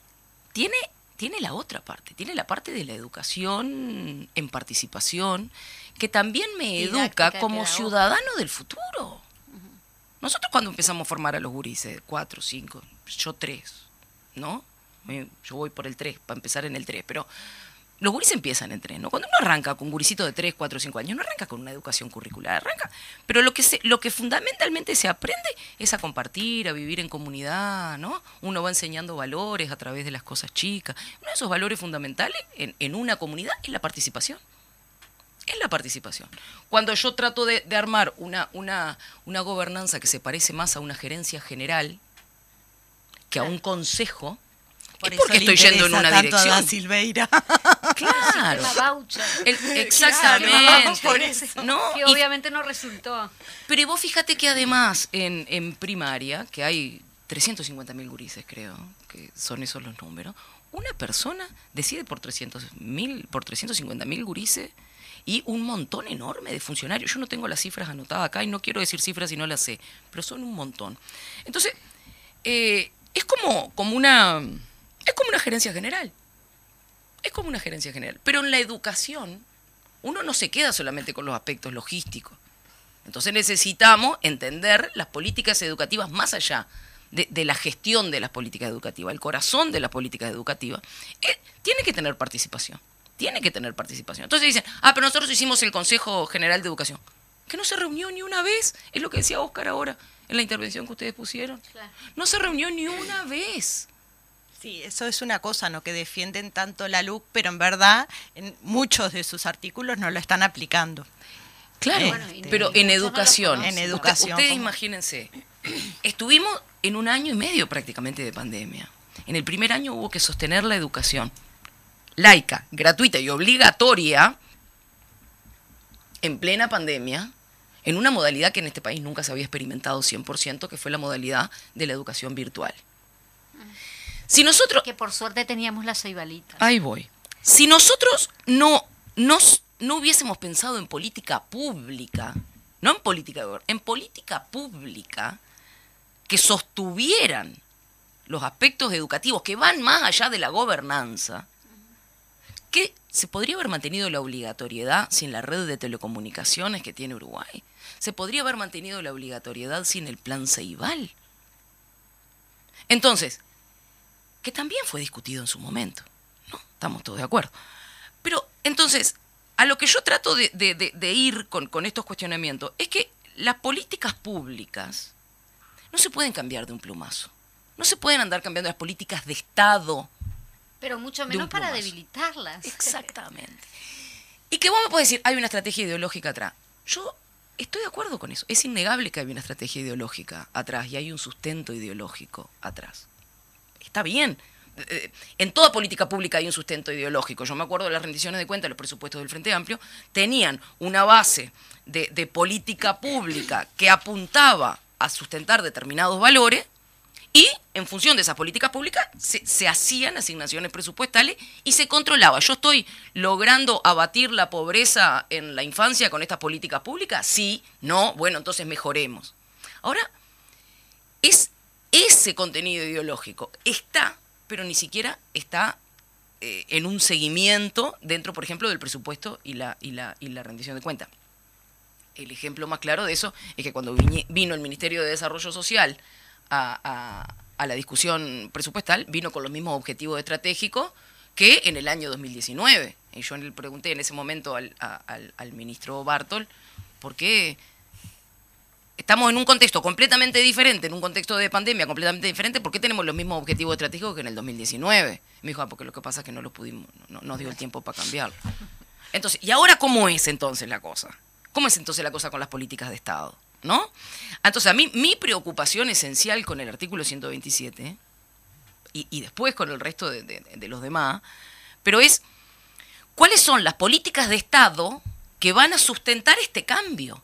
tiene, tiene la otra parte, tiene la parte de la educación en participación, que también me educa como ciudadano del futuro. Nosotros cuando empezamos a formar a los gurises, cuatro, cinco, yo tres, ¿no? Yo voy por el tres, para empezar en el tres, pero los gurises empiezan en tres, ¿no? Cuando uno arranca con un gurisito de tres, cuatro, cinco años, no arranca con una educación curricular, arranca. Pero lo que, se, lo que fundamentalmente se aprende es a compartir, a vivir en comunidad, ¿no? Uno va enseñando valores a través de las cosas chicas. Uno de esos valores fundamentales en, en una comunidad es la participación es la participación. Cuando yo trato de, de armar una, una, una gobernanza que se parece más a una gerencia general que a un consejo, Por es porque estoy yendo en una tanto a Da dirección. Silveira. Claro. Sistema voucher, El- Claro, exactamente. por eso. ¿No? que Y- obviamente no resultó. pero vos fíjate que además en, en primaria, que hay 350.000 gurises, creo, que son esos los números, una persona decide por 300.000, por 350.000 gurises y un montón enorme de funcionarios. Yo no tengo las cifras anotadas acá y no quiero decir cifras si no las sé, pero son un montón. Entonces, eh, es como, como una es como una gerencia general. Es como una gerencia general. Pero en la educación, uno no se queda solamente con los aspectos logísticos. Entonces necesitamos entender las políticas educativas más allá de, de la gestión de las políticas educativas. El corazón de las políticas educativas eh, tiene que tener participación. Tiene que tener participación. Entonces dicen, ah, pero nosotros hicimos el Consejo General de Educación. Que no se reunió ni una vez. Es lo que decía Oscar ahora en la intervención que ustedes pusieron. Claro. No se reunió ni una vez. Sí, eso es una cosa, ¿no? Que defienden tanto la LUC, pero en verdad en muchos de sus artículos no lo están aplicando. Claro, Bueno, pero en educación. En educación, Ustedes ¿cómo? imagínense, estuvimos en un año y medio prácticamente de pandemia. En el primer año hubo que sostener la educación laica, gratuita y obligatoria en plena pandemia, en una modalidad que en este país nunca se había experimentado 100%, que fue la modalidad de la educación virtual. Si nosotros Que por suerte teníamos la ceibalita. Ahí voy. Si nosotros no, nos- no hubiésemos pensado en política pública no en política de en política pública que sostuvieran los aspectos educativos que van más allá de la gobernanza, que se podría haber mantenido la obligatoriedad sin la red de telecomunicaciones que tiene Uruguay. Se podría haber mantenido la obligatoriedad sin el plan Ceibal. Entonces, que también fue discutido en su momento. ¿no? Estamos todos de acuerdo. Pero entonces, a lo que yo trato de, ir con estos cuestionamientos es que las políticas públicas no se pueden cambiar de un plumazo. No se pueden andar cambiando las políticas de Estado. Pero mucho menos para debilitarlas. Exactamente. Y que vos me podés decir, hay una estrategia ideológica atrás. Yo estoy de acuerdo con eso. Es innegable que hay una estrategia ideológica atrás y hay un sustento ideológico atrás. Está bien. Eh, eh, En toda política pública hay un sustento ideológico. Yo me acuerdo de las rendiciones de cuentas, los presupuestos del Frente Amplio, tenían una base de, de política pública que apuntaba a sustentar determinados valores y en función de esas políticas públicas se, hacían asignaciones presupuestales y se controlaba. ¿Yo estoy logrando abatir la pobreza en la infancia con estas políticas públicas? Sí, no, bueno, entonces mejoremos. Ahora, es ese contenido ideológico. Está, pero ni siquiera está eh, en un seguimiento dentro, por ejemplo, del presupuesto y la, y la, rendición de cuentas. El ejemplo más claro de eso es que cuando vino el Ministerio de Desarrollo Social a, la discusión presupuestal, vino con los mismos objetivos estratégicos que en el año 2019. Y yo le pregunté en ese momento al, al- ministro Bartol por qué estamos en un contexto completamente diferente, en un contexto de pandemia completamente diferente, ¿por qué tenemos los mismos objetivos estratégicos que en el 2019? Me dijo, ah, porque lo que pasa es que no los pudimos, no no nos dio el tiempo para cambiarlo. Entonces, ¿y ahora cómo es entonces la cosa? ¿Cómo es entonces la cosa con las políticas de Estado? ¿No? Entonces, a mí, mi preocupación esencial con el artículo 127, y, y después con el resto de, de- los demás, pero es, ¿cuáles son las políticas de Estado que van a sustentar este cambio?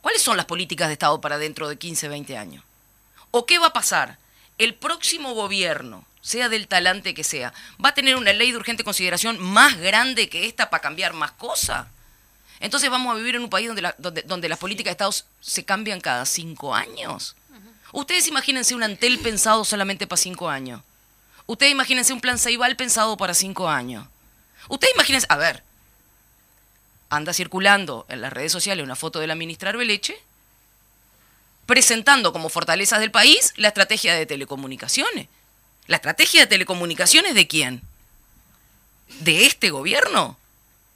¿Cuáles son las políticas de Estado para dentro de 15, 20 años? ¿O qué va a pasar? El próximo gobierno, sea del talante que sea, va a tener una ley de urgente consideración más grande que esta para cambiar más cosas. Entonces vamos a vivir en un país donde, la- donde, donde las políticas de Estado se cambian cada cinco años. Ustedes imagínense un Antel pensado solamente para cinco años. Ustedes imagínense un plan Ceibal pensado para cinco años. Ustedes imagínense, a ver, anda circulando en las redes sociales una foto de la ministra Arbeleche presentando como fortalezas del país la estrategia de telecomunicaciones. ¿La estrategia de telecomunicaciones de quién? ¿De este gobierno?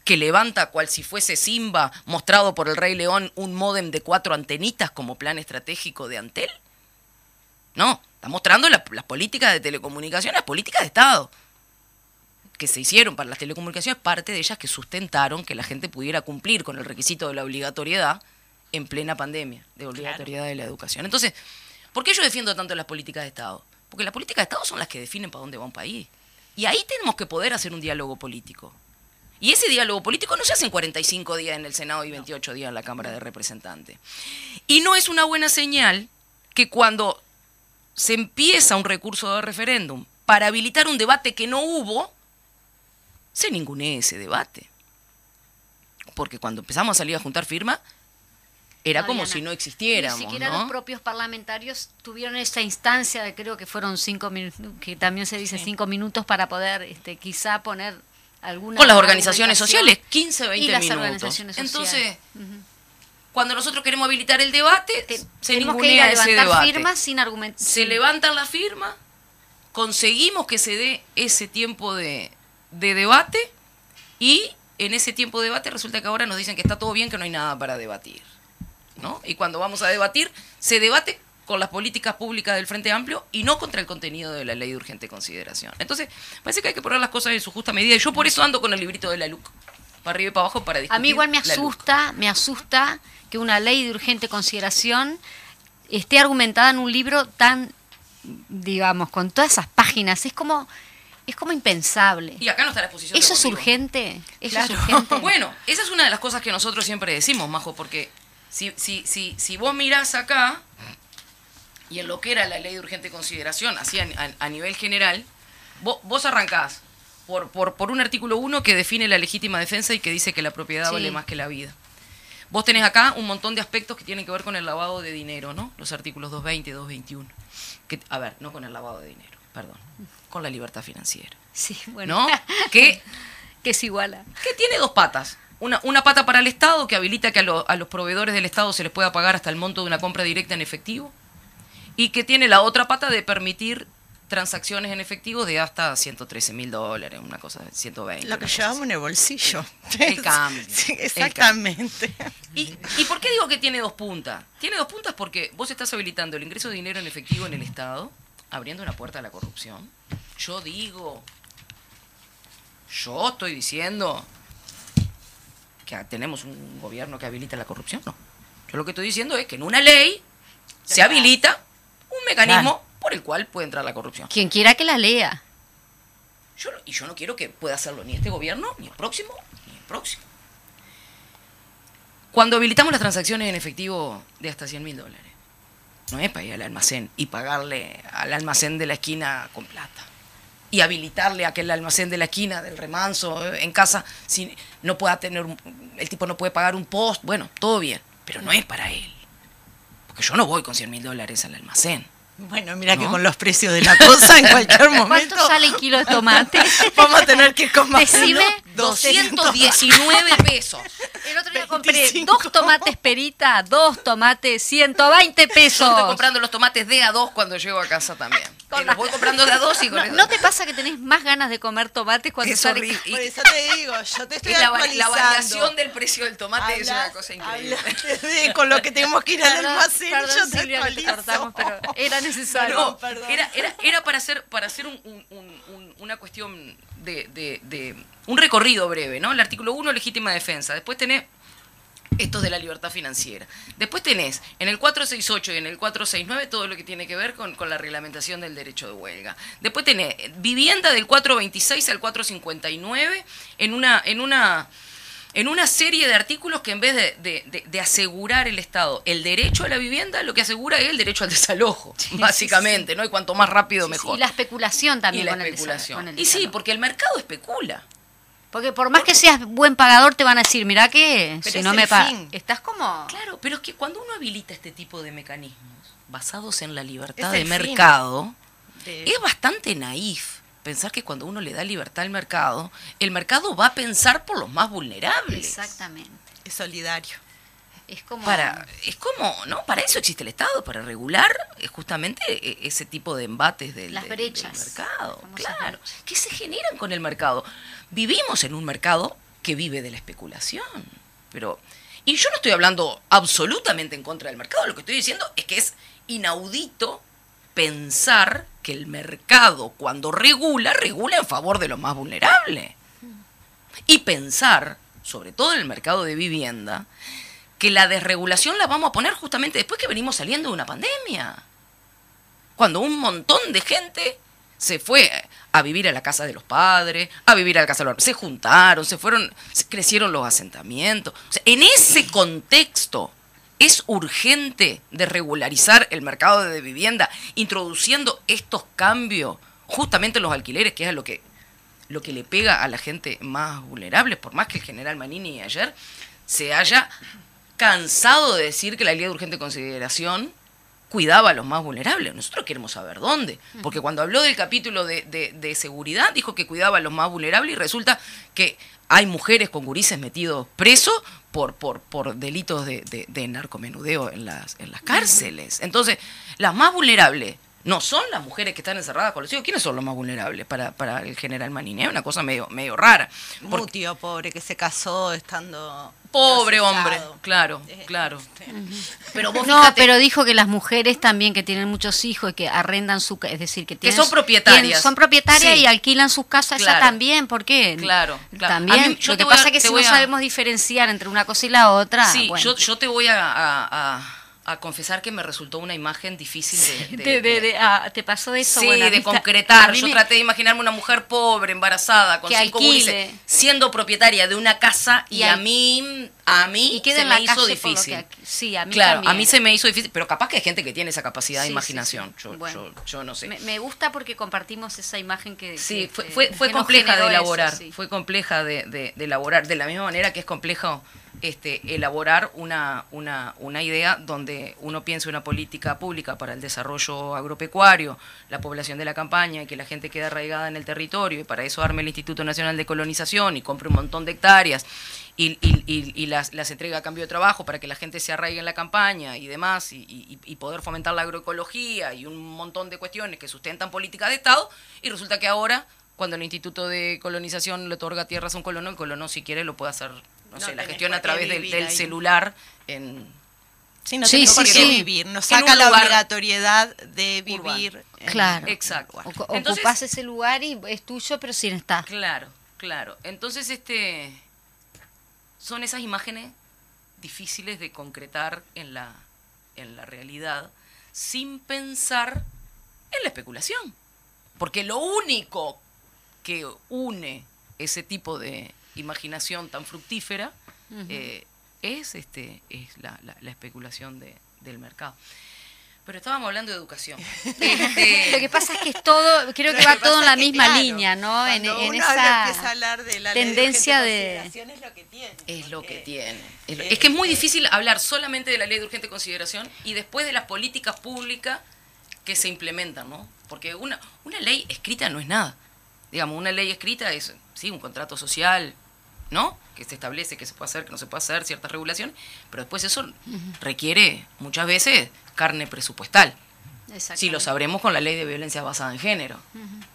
Que levanta cual si fuese Simba, mostrado por el Rey León, un módem de cuatro antenitas como plan estratégico de Antel. No, está mostrando la- las políticas de telecomunicaciones, las políticas de Estado que se hicieron para las telecomunicaciones, parte de ellas que sustentaron que la gente pudiera cumplir con el requisito de la obligatoriedad en plena pandemia, de obligatoriedad de la educación. Entonces, ¿por qué yo defiendo tanto las políticas de Estado? Porque las políticas de Estado son las que definen para dónde va un país. Y ahí tenemos que poder hacer un diálogo político. Y ese diálogo político no se hace en 45 días en el Senado y 28 días en la Cámara de Representantes. Y no es una buena señal que cuando se empieza un recurso de referéndum para habilitar un debate que no hubo, se ningunee ese debate. Porque cuando empezamos a salir a juntar firmas, era No como si no existiéramos. Ni siquiera ¿no? los propios parlamentarios tuvieron esa instancia de creo que fueron cinco minutos, que también se dice cinco minutos para poder este, quizá poner alguna. Con las organizaciones sociales, 15, 20 y las minutos. organizaciones sociales. Entonces, cuando nosotros queremos habilitar el debate, Te- se ningunea ese debate. firmas sin argumentos. se levantan las firmas, conseguimos que se dé ese tiempo de, de debate y en ese tiempo de debate resulta que ahora nos dicen que está todo bien, que no hay nada para debatir. ¿no? Y cuando vamos a debatir, se debate con las políticas públicas del Frente Amplio y no contra el contenido de la ley de urgente consideración. Entonces, parece que hay que poner las cosas en su justa medida y yo por eso ando con el librito de la LUC, para arriba y para abajo, para discutir A mí igual me asusta, me asusta que una ley de urgente consideración esté argumentada en un libro tan, digamos, con todas esas páginas. Es como, es como impensable. Y acá no está la exposición. ¿Eso es urgente? ¿Eso es urgente? Bueno, esa es una de las cosas que nosotros siempre decimos, Majo, porque si, si, si, si vos mirás acá, y en lo que era la ley de urgente consideración, así a, a- a nivel general, vos, vos arrancás por, por, por un artículo 1 que define la legítima defensa y que dice que la propiedad Sí. vale más que la vida. Vos tenés acá un montón de aspectos que tienen que ver con el lavado de dinero, ¿no? Los artículos 220 y 221. Que, a ver, no con el lavado de dinero, perdón, con la libertad financiera. Sí, bueno. ¿No? que, que es igual a... que tiene dos patas. Una, una pata para el Estado que habilita que a, lo- a los proveedores del Estado se les pueda pagar hasta el monto de una compra directa en efectivo. Y que tiene la otra pata de permitir transacciones en efectivo de hasta 113 mil dólares, una cosa de 120. Lo que llevamos en el bolsillo. El cambio. Sí, El exactamente. ¿Y, ¿Y por qué digo que tiene dos puntas? Tiene dos puntas porque vos estás habilitando el ingreso de dinero en efectivo en el Estado, abriendo una puerta a la corrupción. Yo digo, yo estoy diciendo que tenemos un gobierno que habilita la corrupción. No. Yo lo que estoy diciendo es que en una ley se habilita un mecanismo por el cual puede entrar la corrupción. Quien quiera que la lea. Yo y yo no quiero que pueda hacerlo ni este gobierno, ni el próximo, ni el próximo. Cuando habilitamos las transacciones en efectivo de hasta 100 mil dólares, no es para ir al almacén y pagarle al almacén de la esquina con plata. Y habilitarle a aquel almacén de la esquina del remanso eh, en casa, si no pueda tener, un- el tipo no puede pagar un post, bueno, todo bien, pero no es para él. Porque yo no voy con 100 mil dólares al almacén. Bueno, mira que ¿No? con los precios de la cosa en cualquier momento ¿Cuánto sale el kilo de tomate? vamos a tener que comer Decime, 219 pesos. El otro día compré 25. dos tomates perita, dos tomates, 120 Yo pesos. estoy comprando los tomates de a dos cuando llego a casa también. Y los voy comprando de a dos y con ¿No, eso- ¿No te pasa que tenés más ganas de comer tomates cuando Es sale? horrible. Por eso te digo, yo te estoy Es la, variación del precio del tomate es una cosa increíble. de- con lo que tenemos que ir al almacén, perdón, yo te Silvia, cortamos, pero era necesario. No, perdón. Era, era, era para hacer, para hacer un- un- un- un- una cuestión de, de- de- un recorrido breve, ¿no? El artículo 1, legítima defensa. Después tenés estos de la libertad financiera. Después tenés en el 468 y en el 469 todo lo que tiene que ver con, con la reglamentación del derecho de huelga. Después tenés vivienda del 426 al 459 en una, en una, en una serie de artículos que en vez de, de- de- de asegurar el Estado el derecho a la vivienda, lo que asegura es el derecho al desalojo, básicamente, ¿no? Y cuanto más rápido mejor. Y la especulación también Y la con el desa- especulación. con el y sí, porque el mercado especula. Porque por más que seas buen pagador, te van a decir, mira que Pero si no me pagas. Estás como. Claro, pero es que cuando uno habilita este tipo de mecanismos basados en la libertad de mercado, De- es bastante naif pensar que cuando uno le da libertad al mercado, el mercado va a pensar por los más vulnerables. Exactamente. Es solidario. Es como. Para, es como, ¿no? Para eso existe el Estado, para regular eh, justamente eh, ese tipo de embates del, Las brechas, del mercado. Claro, brechas. que se generan con el mercado. Vivimos en un mercado que vive de la especulación. Pero, y yo no estoy hablando absolutamente en contra del mercado, lo que estoy diciendo es que es inaudito pensar que el mercado cuando regula, regula en favor de los más vulnerables. Y pensar, sobre todo en el mercado de vivienda, que la desregulación la vamos a poner justamente después que venimos saliendo de una pandemia. Cuando un montón de gente se fue a vivir a la casa de los padres, a vivir a la casa de los se juntaron, se fueron, se crecieron los asentamientos. En ese contexto es urgente de regularizar el mercado de vivienda, introduciendo estos cambios justamente en los alquileres, que es lo que lo que le pega a la gente más vulnerable, por más que el general Manini ayer se haya cansado de decir que la ley de urgente consideración cuidaba a los más vulnerables. Nosotros queremos saber dónde. Porque cuando habló del capítulo de, de- de seguridad, dijo que cuidaba a los más vulnerables y resulta que hay mujeres con gurises metidos presos por, por, por delitos de, de- de narcomenudeo en las, en las cárceles. Entonces, las más vulnerables no son las mujeres que están encerradas con los hijos. ¿Quiénes son los más vulnerables para, para el general Manini? Es una cosa medio, medio rara. Porque- Mutio, pobre, que se casó estando. Pobre hombre, claro, Eh, claro. Pero vos No, fíjate- pero dijo que las mujeres también que tienen muchos hijos y que arrendan su es decir, que, tienen son su- propietarias. tienen- son propietarias Sí. y alquilan sus casas Claro. también, ¿por qué? Claro, claro. También. A mí- yo Lo que pasa es que si no a- sabemos diferenciar entre una cosa y la otra, Sí, bueno. yo, yo te voy a, a- a- a confesar que me resultó una imagen difícil de... De- de- de- ah, ¿Te pasó eso? Sí, Bueno, de concretar. Yo me- traté de imaginarme una mujer pobre, embarazada, con Que cinco alquile. gurises, siendo propietaria de una casa y, Y a mí, a mí y se me hizo difícil. aquí- sí, a mí claro, también. a mí se me hizo difícil, pero capaz que hay gente que tiene esa capacidad de Sí, imaginación. sí. Yo, Bueno. yo, yo no sé. Me, me gusta porque compartimos esa imagen que... Sí, que- fue, fue, fue que nos compleja de eso, elaborar, fue compleja de, de- de elaborar, de la misma manera que es complejo este, elaborar una, una, una idea donde uno piense una política pública para el desarrollo agropecuario, la población de la campaña y que la gente quede arraigada en el territorio y para eso arme el Instituto Nacional de Colonización y compre un montón de hectáreas y, y- y- y las, las entrega a cambio de trabajo para que la gente se arraigue en la campaña y demás, y, y- y poder fomentar la agroecología y un montón de cuestiones que sustentan políticas de Estado, y resulta que ahora, cuando el Instituto de Colonización le otorga tierras a un colono, el colono si quiere lo puede hacer, no, No sé, la gestión a través del, celular en... Sí, no Sí, sí, sí. vivir. Nos saca la obligatoriedad de vivir. en- Claro. Exacto. Entonces- Ocupás ese lugar y es tuyo, pero sin estar. Claro, claro. Entonces, este son esas imágenes difíciles de concretar en la, en la realidad sin pensar en la especulación. Porque lo único que une ese tipo de imaginación tan fructífera eh, es, este, es la, la- la especulación de- del mercado. Pero estábamos hablando de educación. Este, Lo que pasa es que es todo, creo Lo que va que todo en la misma claro, línea, ¿no? En, uno esa empieza a hablar de la ley de tendencia urgente de... consideración, es lo que tiene. Es lo que porque- tiene. Es, lo- eh, es que es muy eh, difícil hablar solamente de la ley de urgente consideración y después de las políticas públicas que se implementan, ¿no? Porque una, una ley escrita no es nada. Digamos, una ley escrita es, sí, un contrato social, ¿no? Que se establece que se puede hacer, que no se puede hacer, ciertas regulaciones, pero después eso requiere muchas veces carne presupuestal. Si lo sabremos con la ley de violencia basada en género,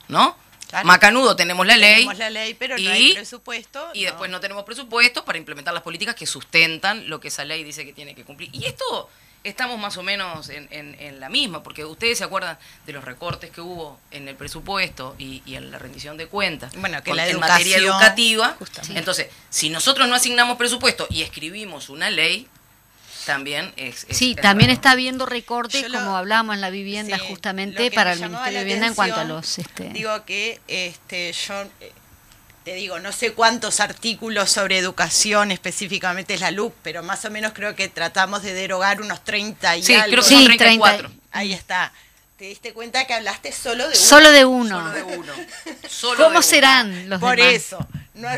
¿no? Claro. Macanudo tenemos la ley. Tenemos la ley, pero no y- hay presupuesto. Y después no tenemos presupuesto para implementar las políticas que sustentan lo que esa ley dice que tiene que cumplir. Y esto estamos más o menos en, en- en la misma, porque ustedes se acuerdan de los recortes que hubo en el presupuesto y, y en la rendición de cuentas Bueno, que con- la en materia educación, educativa. justamente. Entonces, si nosotros no asignamos presupuesto y escribimos una ley, también es... es- Sí, es también raro. está habiendo recortes, lo- como hablábamos en la vivienda, Sí, justamente para el Ministerio la de Vivienda en cuanto a los... Este, Digo que este, yo te digo, no sé cuántos artículos sobre educación específicamente es la LUC, pero más o menos creo que tratamos de derogar unos 30 y Sí, algo. creo que Sí, son 30. 34. Ahí está. ¿Te diste cuenta que hablaste solo de uno? Solo de uno. Solo de uno. Solo de ¿Cómo uno. serán los Por demás? eso, no,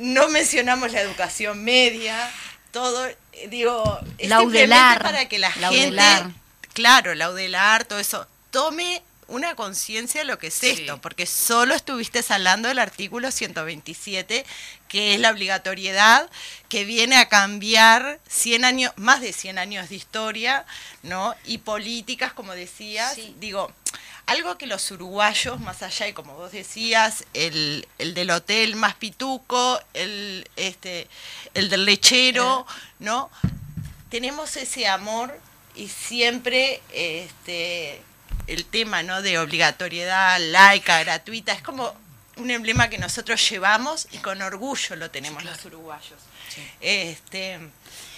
no mencionamos la educación media, todo, digo, es La simplemente UDELAR, para que la, la gente, UDELAR. claro, la UDELAR, todo eso, tome una conciencia de lo que es Sí. esto, porque solo estuviste hablando del artículo 127, que es la obligatoriedad que viene a cambiar 100 años, más de 100 años de historia, ¿no? Y políticas, como decías, Sí. digo, algo que los uruguayos, más allá y como vos decías, el, el del hotel más pituco, el, este, el del lechero, ¿no? Tenemos ese amor y siempre este, el tema ¿no? de obligatoriedad laica, gratuita, es como un emblema que nosotros llevamos y con orgullo lo tenemos los uruguayos. Este,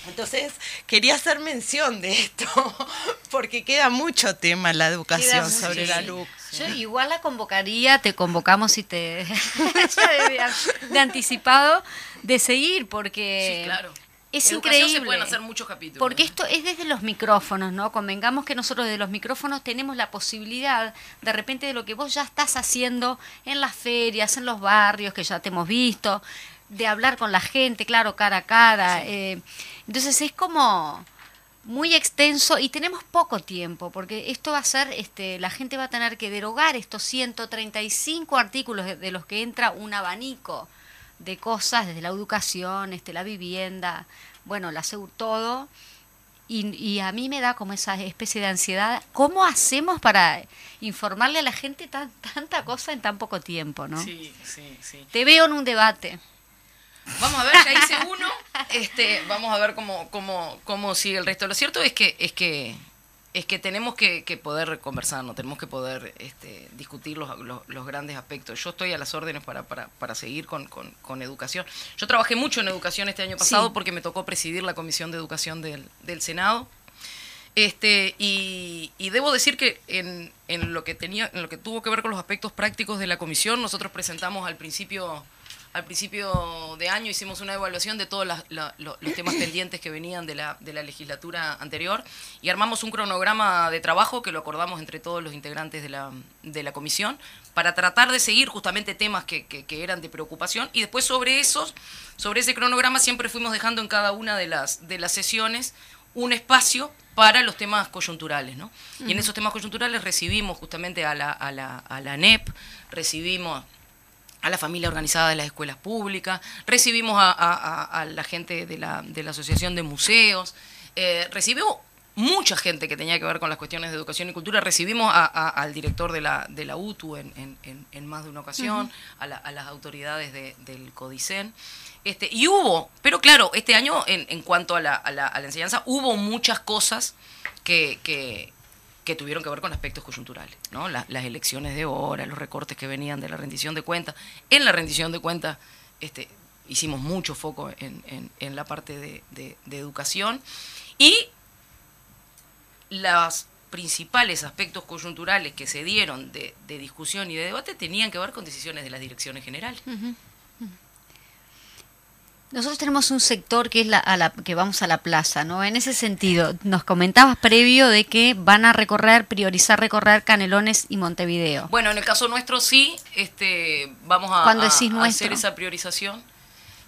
entonces, quería hacer mención de esto, porque queda mucho tema en la educación mucho, sobre la. LUC. Yo igual la convocaría, te convocamos y te de anticipado de seguir porque Sí, claro. Es Educación increíble. se pueden hacer muchos capítulos. Porque esto es desde los micrófonos, ¿no? Convengamos que nosotros desde los micrófonos tenemos la posibilidad, de repente, de lo que vos ya estás haciendo en las ferias, en los barrios, que ya te hemos visto, de hablar con la gente, claro, cara a cara. eh, entonces es como muy extenso y tenemos poco tiempo, porque esto va a ser, este, la gente va a tener que derogar estos 135 artículos de, de los que entra un abanico de cosas, desde la educación, este, la vivienda, bueno, la todo. Y, y a mí me da como esa especie de ansiedad. ¿Cómo hacemos para informarle a la gente tan, tanta cosa en tan poco tiempo, no? Sí, sí, sí. Te veo en un debate. Vamos a ver, ya hice uno. Este, vamos a ver cómo, cómo, cómo sigue el resto. Lo cierto es que, es que, es que tenemos que, que poder conversar, no tenemos que poder este, discutir los, los, los grandes aspectos. Yo estoy a las órdenes para, para, para seguir con, con, con educación. Yo trabajé mucho en educación este año pasado Sí. porque me tocó presidir la comisión de educación del, del Senado. Este, y, y debo decir que en, en lo que tenía, en lo que tuvo que ver con los aspectos prácticos de la comisión, nosotros presentamos al principio al principio de año hicimos una evaluación de todos la- los temas pendientes que venían de la, de la legislatura anterior y armamos un cronograma de trabajo que lo acordamos entre todos los integrantes de la, de la comisión para tratar de seguir justamente temas que, que- que eran de preocupación y después sobre esos, sobre ese cronograma siempre fuimos dejando en cada una de las, de las sesiones un espacio para los temas coyunturales, ¿no? Y en esos temas coyunturales recibimos justamente a la, a la, a la NEP, recibimos a la familia organizada de las escuelas públicas, recibimos a, a- a- a la gente de la, de la Asociación de Museos, eh, recibimos mucha gente que tenía que ver con las cuestiones de educación y cultura, recibimos a- al director de la, de la UTU en, en- más de una ocasión, a, la- a las autoridades de- del CODICEN. Este, y hubo, pero claro, este año en, en cuanto a la, a enseñanza, hubo muchas cosas que, que, que tuvieron que ver con aspectos coyunturales, ¿no? La- las elecciones de hora, los recortes que venían de la rendición de cuentas. En la rendición de cuentas este, hicimos mucho foco en, en- en la parte de, de- de educación y los principales aspectos coyunturales que se dieron de, de discusión y de debate tenían que ver con decisiones de las direcciones generales. Nosotros tenemos un sector que es la, a la que vamos a la plaza, ¿no? En ese sentido, nos comentabas previo de que van a recorrer, priorizar recorrer Canelones y Montevideo. Bueno, en el caso nuestro sí, este, vamos a, a- decís a hacer esa priorización.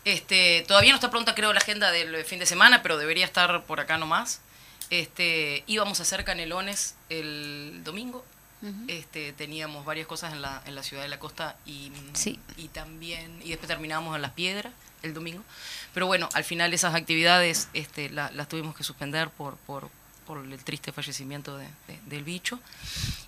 Este, todavía no está pronta, creo, la agenda del fin de semana, pero debería estar por acá nomás. Este, íbamos a hacer canelones el domingo. este, teníamos varias cosas en la, en la ciudad de la costa y, Sí. y también, y después terminábamos en Las Piedras el domingo. Pero bueno, al final esas actividades este, la- las tuvimos que suspender por, por, por el triste fallecimiento de- de- del bicho.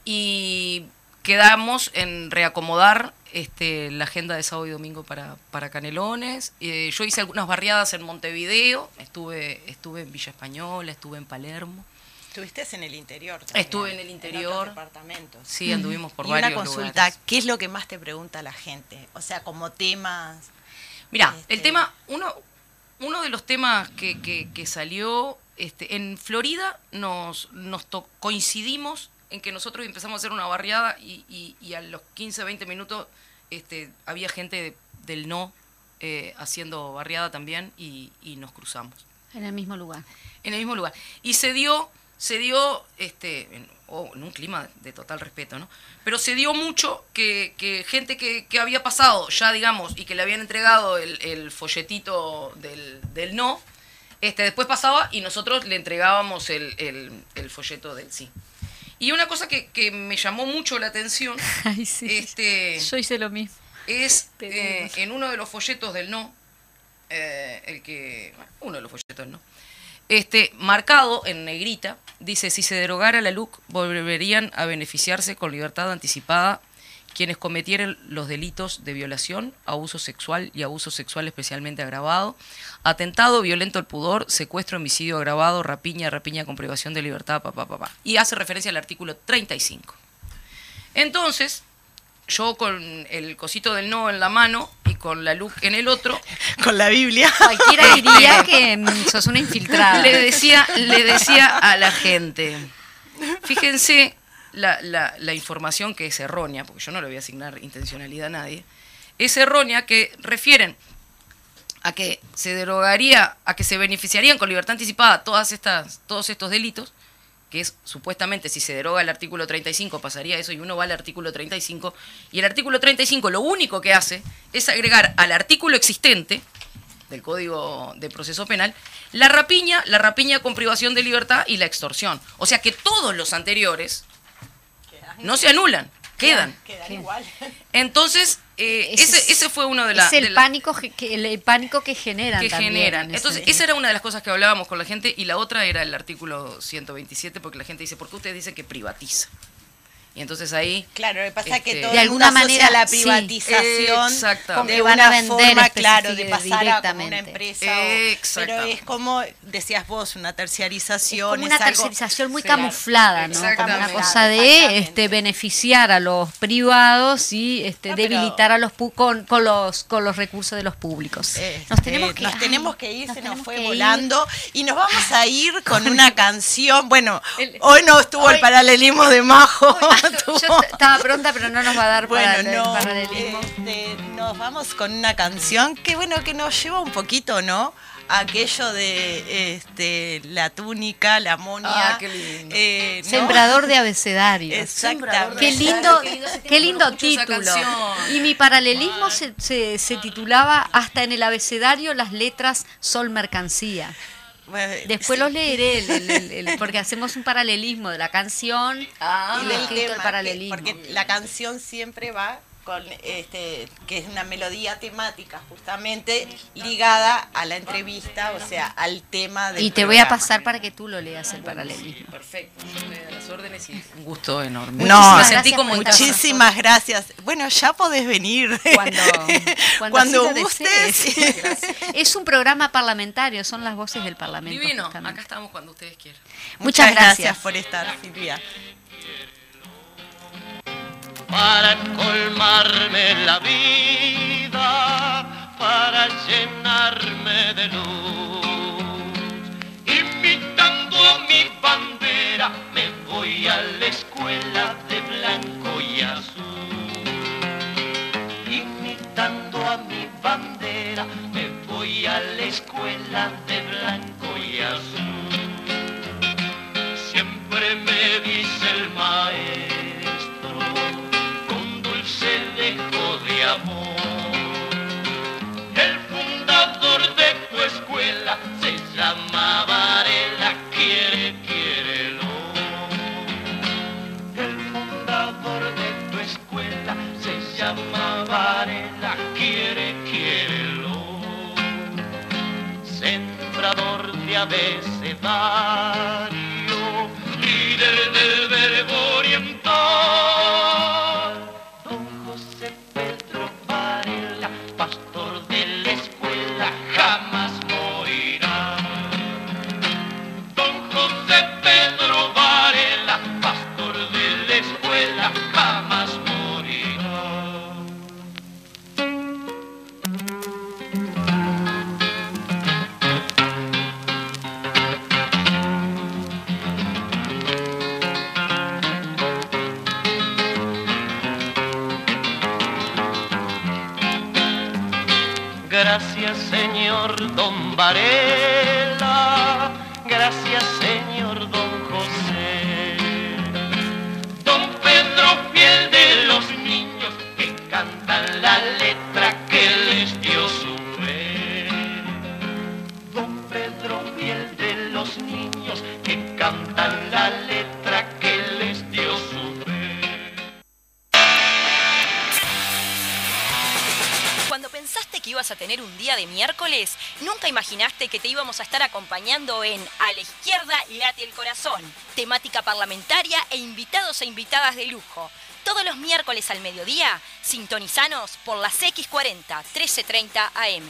Y quedamos en reacomodar este, la agenda de sábado y domingo para, para Canelones. Eh, yo hice algunas barriadas en Montevideo, estuve, estuve en Villa Española, estuve en Palermo. Estuviste en el interior. también, Estuve en el interior. otros departamentos. Sí, anduvimos por y varios una consulta, lugares. ¿qué es lo que más te pregunta la gente? O sea, como temas... Mira, Este- el tema, uno, uno de los temas que, que- que salió este, en Florida, nos, nos to- coincidimos en que nosotros empezamos a hacer una barriada y, y- y a los 15, 20 minutos este, había gente de- del no eh, haciendo barriada también y, y nos cruzamos En el mismo lugar. en el mismo lugar. Y se dio, se dio, este, en, oh, en un clima de total respeto, ¿no? Pero se dio mucho que, que gente que, que había pasado ya, digamos, y que le habían entregado el, el folletito del, del no, este, después pasaba y nosotros le entregábamos el, el- el folleto del sí. Y una cosa que, que me llamó mucho la atención, Ay, sí. este, Yo hice lo mismo. es eh, en uno de los folletos del no, eh, el que, bueno, uno de los folletos del no, este, marcado en negrita, dice, si se derogara la LUC, volverían a beneficiarse con libertad anticipada quienes cometieren los delitos de violación, abuso sexual y abuso sexual especialmente agravado, atentado violento al pudor, secuestro, homicidio agravado, rapiña, rapiña con privación de libertad, papá, papá. Y hace referencia al artículo 35. Entonces, yo con el cosito del no en la mano y con la luz en el otro, Con la Biblia. Cualquiera diría que mm, sos una infiltrada. le decía, le decía a la gente, fíjense la, la- la información que es errónea, porque yo no le voy a asignar intencionalidad a nadie, es errónea que refieren a que se derogaría, a que se beneficiarían con libertad anticipada todas estas, todos estos delitos, que es supuestamente si se deroga el artículo 35 pasaría eso y uno va al artículo 35 y el artículo 35 lo único que hace es agregar al artículo existente del Código de Proceso Penal la rapiña, la rapiña con privación de libertad y la extorsión. O sea que todos los anteriores no se anulan, quedan. Quedan igual. Entonces, eh, Ese ese, es- ese fue uno de, la- es el de la- pánico que, que- el pánico que generan que también generan. en ese- Entonces, esa era una de las cosas que hablábamos con la gente y la otra era el artículo 127 porque la gente dice, ¿por qué ustedes dicen que privatiza? Y entonces ahí... Claro, lo que pasa es que Este, todo De alguna manera, la sí. privatización Exactamente. de Que van a una vender forma, claro, de pasar a una empresa. o- pero es como, decías vos, una es terciarización. como una es algo- tercerización muy Claro, camuflada, ¿no? Como una cosa de este beneficiar a los privados y este No, debilitar a los pu- con, con los con los recursos de los públicos. Este, nos tenemos que, nos ay, tenemos que ir, nos se nos fue ir. volando y nos vamos a ir con una canción. Bueno, El- hoy no estuvo el paralelismo de Majo. Yo estaba pronta, pero no nos va a dar Bueno, para el no, paralelismo. este, nos vamos con una canción que bueno que nos lleva un poquito, ¿no? A Aquello de este, la túnica, la monia. Ah, qué lindo. eh, ¿no? Sembrador de abecedarios. Exactamente. Qué lindo, qué lindo título. Y mi paralelismo se, se- se titulaba Hasta en el abecedario las letras son mercancía. Después sí. los leeré, el- el- el- porque hacemos un paralelismo de la canción Ah, y del escrito, el tema, paralelismo. que- porque la canción siempre va con este que es una melodía temática justamente ligada a la entrevista, o sea, al tema del Y te voy a pasar para que tú lo leas el paralelismo. Perfecto. Yo estoy a las órdenes y un gusto enorme. No, sentí como. Muchísimas gracias. Bueno, ya podés venir. Cuando, cuando, Cuando gustes. Es un programa parlamentario, son las voces del Parlamento. Divino. justamente. Acá estamos cuando ustedes quieran. Muchas Muchas gracias gracias. por estar, Silvia. Para colmarme la vida, para llenarme de luz. Imitando a mi bandera, me voy a la escuela de blanco y azul. Imitando a mi bandera, me voy a la escuela de blanco y azul. Siempre me dice el maestro, de lujo. Todos los miércoles al mediodía, sintonizanos por las X40 1330 AM.